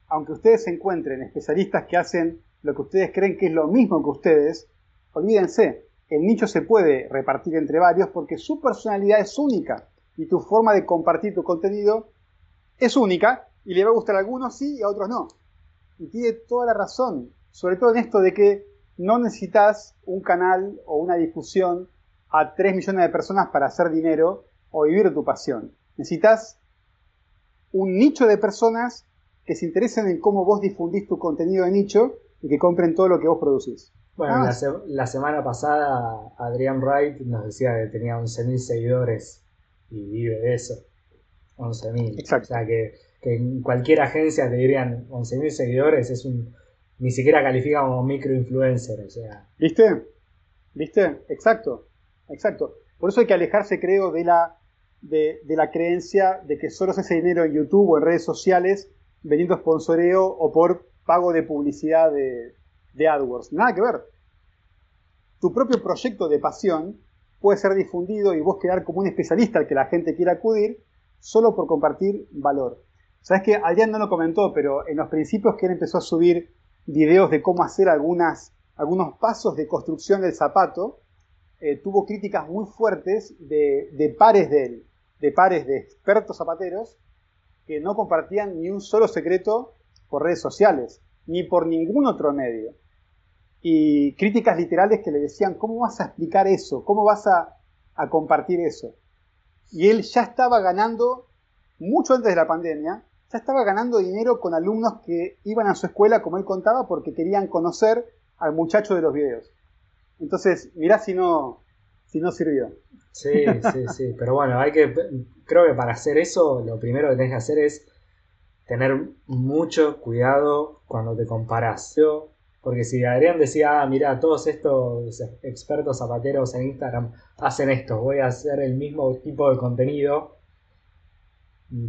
aunque ustedes se encuentren especialistas que hacen lo que ustedes creen que es lo mismo que ustedes, olvídense, el nicho se puede repartir entre varios porque su personalidad es única y tu forma de compartir tu contenido es única y le va a gustar a algunos sí y a otros no. Y tiene toda la razón, sobre todo en esto de que no necesitas un canal o una difusión a 3 millones de personas para hacer dinero o vivir tu pasión. Necesitas un nicho de personas que se interesen en cómo vos difundís tu contenido de nicho y que compren todo lo que vos producís. Bueno, la, semana pasada Adrián Wright nos decía que tenía 11.000 seguidores y vive de eso. 11.000. Exacto. O sea que, en cualquier agencia te dirían 11.000 seguidores, es un ni siquiera califica como microinfluencer. O sea. ¿Viste? ¿Viste? Exacto. Exacto. Por eso hay que alejarse, creo, de la, de, la creencia de que solo se hace dinero en YouTube o en redes sociales vendiendo sponsoreo o por pago de publicidad de, de AdWords. Nada que ver. Tu propio proyecto de pasión puede ser difundido y vos quedar como un especialista al que la gente quiera acudir solo por compartir valor. Sabes que Adrián no lo comentó, pero en los principios que él empezó a subir videos de cómo hacer algunas, algunos pasos de construcción del zapato, eh, tuvo críticas muy fuertes de, de, pares de él, de pares de expertos zapateros que no compartían ni un solo secreto por redes sociales, ni por ningún otro medio. Y críticas literales que le decían, ¿cómo vas a explicar eso? ¿Cómo vas a, a compartir eso? Y él ya estaba ganando, mucho antes de la pandemia, ya estaba ganando dinero con alumnos que iban a su escuela, como él contaba, porque querían conocer al muchacho de los videos. Entonces, mirá si no, si no sirvió. Sí, sí, sí. Pero bueno, hay que. Creo que para hacer eso, lo primero que tenés que hacer es tener mucho cuidado cuando te comparas. Porque si Adrián decía, ah, mira, todos estos expertos zapateros en Instagram hacen esto, voy a hacer el mismo tipo de contenido,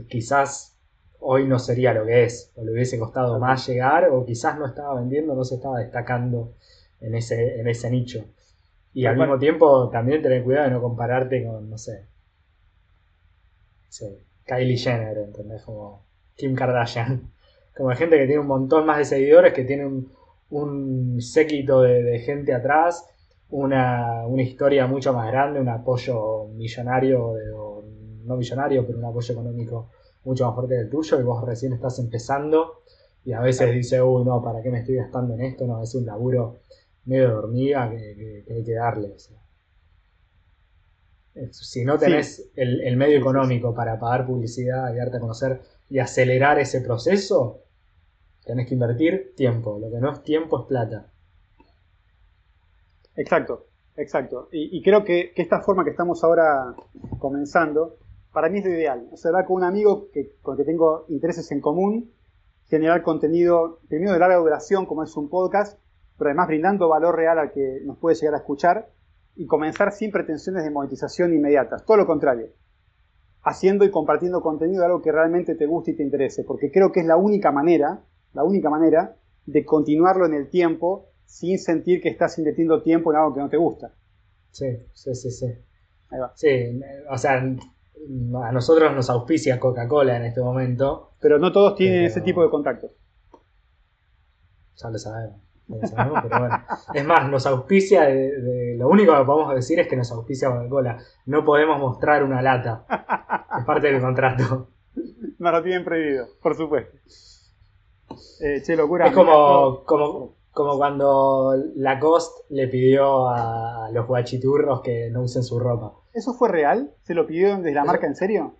quizás hoy no sería lo que es, o le hubiese costado más llegar, o quizás no estaba vendiendo, no se estaba destacando en ese, en ese nicho. Y al mismo tiempo también tener cuidado de no compararte con, no sé, Kylie Jenner, ¿entendés? Como Kim Kardashian. Como gente que tiene un montón más de seguidores, que tiene un, un séquito de, gente atrás, una, una, historia mucho más grande, un apoyo millonario, no millonario, pero un apoyo económico mucho más fuerte del tuyo, y vos recién estás empezando y a veces dice, uy, no, ¿para qué me estoy gastando en esto? No, es un laburo medio de hormiga que, hay que darle. Si no tenés el, medio económico para pagar publicidad y darte a conocer y acelerar ese proceso, tenés que invertir tiempo. Lo que no es tiempo es plata. Exacto, exacto. Y, creo que, esta forma que estamos ahora comenzando, para mí es lo ideal. O con un amigo que, con el que tengo intereses en común generar contenido, primero de larga duración, como es un podcast, pero además brindando valor real al que nos puede llegar a escuchar y comenzar sin pretensiones de monetización inmediatas. Todo lo contrario. Haciendo y compartiendo contenido de algo que realmente te guste y te interese, porque creo que es la única manera, la única manera de continuarlo en el tiempo sin sentir que estás invirtiendo tiempo en algo que no te gusta. Sí, sí, sí, sí. Ahí va. Sí, o sea, a nosotros nos auspicia Coca-Cola en este momento. Pero no todos tienen ese tipo de contactos. Ya lo sabemos. pero bueno. Es más, nos auspicia de, Lo único que podemos decir es que nos auspicia Coca-Cola. No podemos mostrar una lata. Es parte del contrato. Nos lo tienen prohibido, por supuesto. Eh, che, locura. Es como, como, como cuando Lacoste le pidió a los guachiturros que no usen su ropa. ¿Eso fue real? ¿Se lo pidió desde la marca en serio?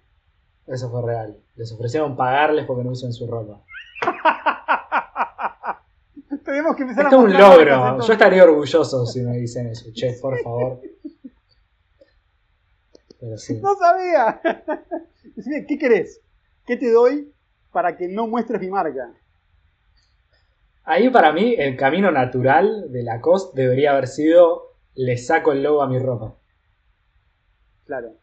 Eso fue real. Les ofrecieron pagarles porque no usen su ropa. Tenemos que empezar Esto es un logro. Yo estaría orgulloso si me dicen eso. Che, por favor. Pero sí. No sabía. ¿qué querés? ¿Qué te doy para que no muestres mi marca? Ahí para mí el camino natural de la COS debería haber sido le saco el logo a mi ropa. Claro.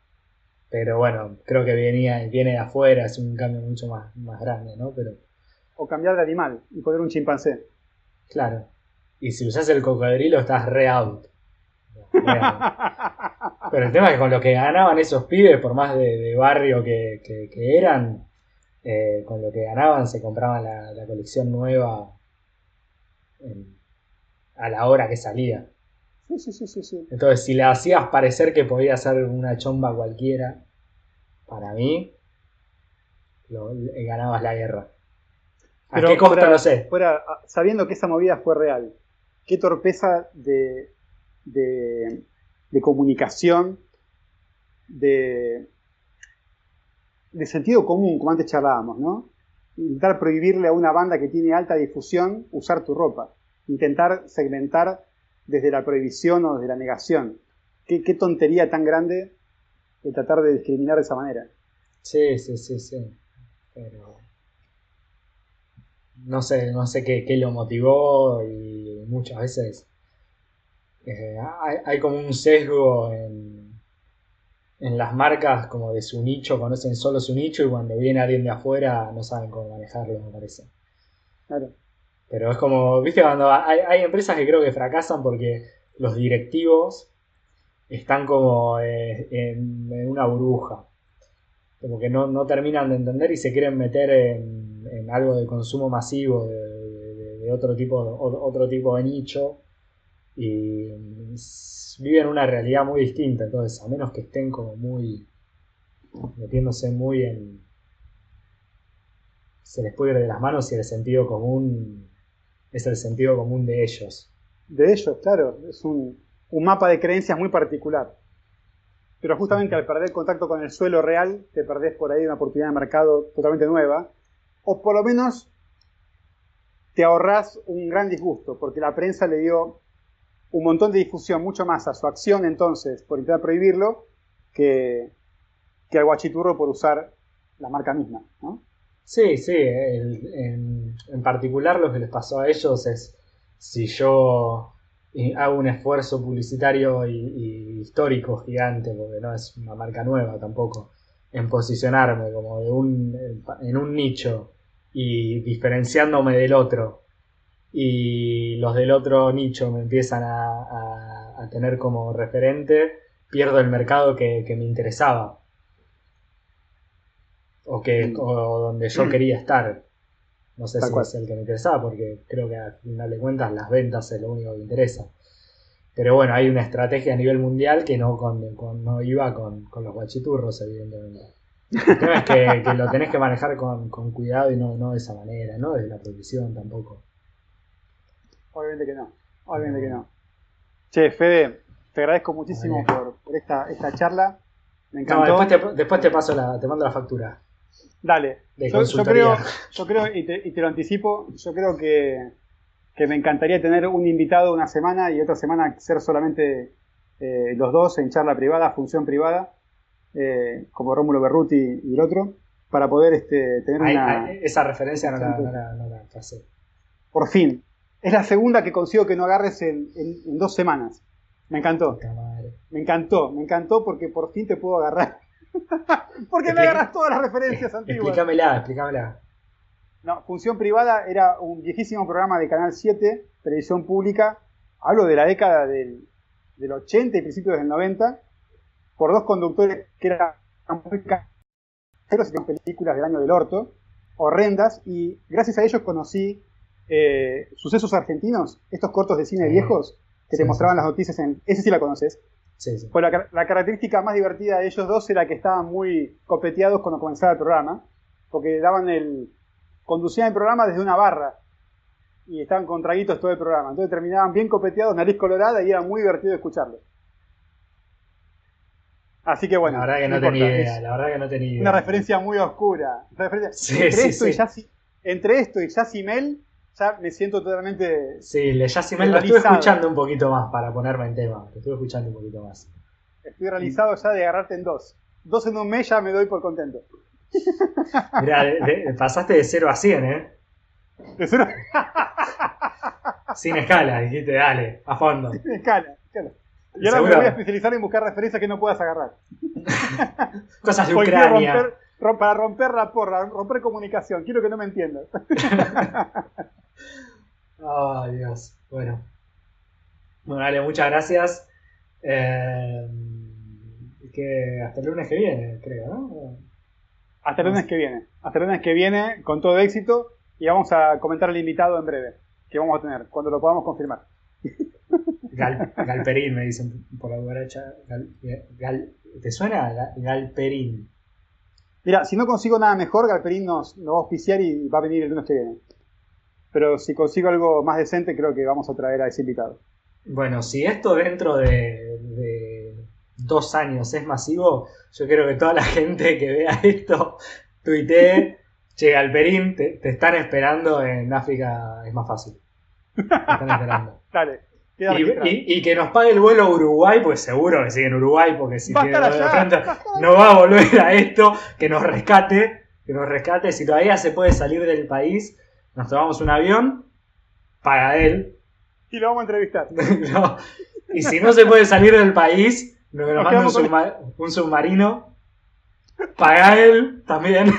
Pero bueno, creo que venía, viene de afuera, es un cambio mucho más, más grande, ¿no? Pero... O cambiar de animal y poner un chimpancé. Claro. Y si usas el cocodrilo estás re out. Pero el tema es que con lo que ganaban esos pibes, por más de, barrio que, eran, eh, con lo que ganaban se compraban la colección nueva a la hora que salía. Sí, sí, sí, sí, Entonces, si le hacías parecer que podía ser una chomba cualquiera, para mí, ganabas la guerra. ¿A qué costa? no sé. Fuera, sabiendo que esa movida fue real, qué torpeza de, de, de comunicación, de, de sentido común, como antes charlábamos, ¿no? Intentar prohibirle a una banda que tiene alta difusión usar tu ropa. Intentar segmentar desde la prohibición o desde la negación. Qué, tontería tan grande de tratar de discriminar de esa manera. Sí, sí, sí, sí. Pero no sé, no sé qué, qué lo motivó y muchas veces eh, hay, hay, como un sesgo en, en las marcas como de su nicho, conocen solo su nicho y cuando viene alguien de afuera no saben cómo manejarlo, me parece. Claro. Pero es como, viste, cuando hay, hay empresas que creo que fracasan porque los directivos están como eh, en, en, una burbuja. Como que no, no, terminan de entender y se quieren meter en, en algo de consumo masivo de, de, de, otro, tipo, otro tipo de nicho. Y viven una realidad muy distinta. Entonces, a menos que estén como muy metiéndose muy en. Se les puede ir de las manos y el sentido común es el sentido común de ellos. De ellos, claro. Es un, un mapa de creencias muy particular. Pero justamente al perder contacto con el suelo real, te perdés por ahí una oportunidad de mercado totalmente nueva. O por lo menos te ahorrás un gran disgusto, porque la prensa le dio un montón de difusión, mucho más a su acción entonces por intentar prohibirlo, que, que al guachiturro por usar la marca misma. ¿no? Sí, sí, en, en particular lo que les pasó a ellos es si yo hago un esfuerzo publicitario y, y, histórico gigante, porque no es una marca nueva tampoco, en posicionarme como de un, en un nicho y diferenciándome del otro. Y los del otro nicho me empiezan a, a, a tener como referente, pierdo el mercado que, que me interesaba. O, que, o donde yo quería estar. No sé Tal si cual. es el que me interesaba, porque creo que al final de cuentas las ventas es lo único que interesa. Pero bueno, hay una estrategia a nivel mundial que no, con, con- no iba con, con los guachiturros, evidentemente. El tema es que, que lo tenés que manejar con, con cuidado y no, no de esa manera, no desde la prohibición tampoco. Obviamente que no. Obviamente que no. Che, Fede, te agradezco muchísimo por, por esta, esta charla. Me No, encantó. después te, después te paso la, te mando la factura. Dale. de Yo, creo, yo creo y, te, y te lo anticipo, yo creo que, que me encantaría tener un invitado una semana y otra semana ser solamente eh, los dos en charla privada, función privada, eh, como Rómulo Berruti y el otro, para poder este, tener Ahí- una... ahí- esa referencia no la, no la, no la pasé. Por fin. Es la segunda que consigo que no agarres en, en- en dos semanas. Me encantó. Me encantó, me encantó porque por fin te puedo agarrar. porque me Explica- agarras todas las referencias antiguas. Explícamela, explícamela. No, Función Privada era un viejísimo programa de Canal 7, televisión pública. Hablo de la década del, del 80 y principios del 90, por dos conductores que eran muy caseros y películas del año del orto, horrendas, y gracias a ellos conocí eh, sucesos argentinos, estos cortos de cine viejos que Sí, te mostraban sí, las noticias en... Ese sí la conoces. Sí, sí. Pues la, car- la característica más divertida de ellos dos era que estaban muy copeteados cuando comenzaba el programa, porque daban el. conducían el programa desde una barra y estaban con traguitos todo el programa. Entonces terminaban bien copeteados, nariz colorada y era muy divertido escucharlo. Así que bueno, la verdad que no, tenía idea, es la verdad que no tenía idea. una referencia muy oscura. Referencia- Sí, entre, sí, esto sí. Y Yassi- entre esto y Yassimel, ya me siento totalmente. Sí, le Yacimel lo estuve escuchando un poquito más para ponerme en tema. Lo estuve escuchando un poquito más. Estoy realizado ya de agarrarte en dos. Dos en un mes ya me doy por contento. Mirá, de- de- pasaste de 0 a 100, ¿eh? Es una- Sin escala, dijiste, dale, a fondo. Escala, escala. Y ahora Seguro. me voy a especializar en buscar referencias que no puedas agarrar. Cosas de Ucrania. romper, para romper la porra, romper comunicación. Quiero que no me entiendas. Ay, Dios. Bueno. Bueno, dale, muchas gracias. Eh, que hasta el lunes que viene, creo, ¿no? Hasta el lunes que viene. Hasta el lunes que viene, con todo éxito. Y vamos a comentar al invitado en breve. Que vamos a tener, cuando lo podamos confirmar. Gal- Galperín, me dicen por la derecha. Gal- gal- ¿Te suena? Ga- Galperín. Mira, si no consigo nada mejor, Galperín nos, nos va a auspiciar y va a venir el lunes que viene. Pero si consigo algo más decente, creo que vamos a traer a ese invitado. Bueno, si esto dentro de, de dos años es masivo, yo quiero que toda la gente que vea esto tuitee, che, Alperín, te, te están esperando en África, es más fácil. Te están esperando. Dale. Y, registrado. y- y que nos pague el vuelo a Uruguay, pues seguro que sigue en Uruguay, porque si Va tiene allá, pronto, va no va a volver a esto, que nos rescate, que nos rescate. Si todavía se puede salir del país, nos tomamos un avión, paga él. Y lo vamos a entrevistar. No. Y si no se puede salir del país, nos, nos manda un, subma- submarino, paga él también.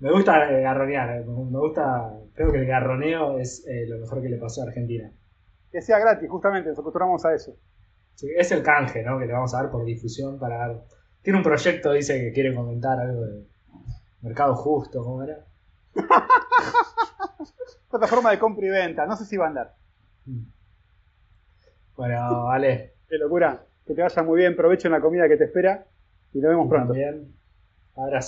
Me gusta garronear, eh, me gusta, creo que el garroneo es eh, lo mejor que le pasó a Argentina. Que sea gratis, justamente, nos acostumbramos a eso. Sí, es el canje, ¿no? Que le vamos a dar por difusión para dar. Tiene un proyecto, dice que quiere comentar algo de mercado justo, ¿cómo era? Plataforma de compra y venta, no sé si va a andar. Bueno, vale. Qué locura. Que te vaya muy bien, provecho en la comida que te espera y nos vemos pronto. También. Abrazo.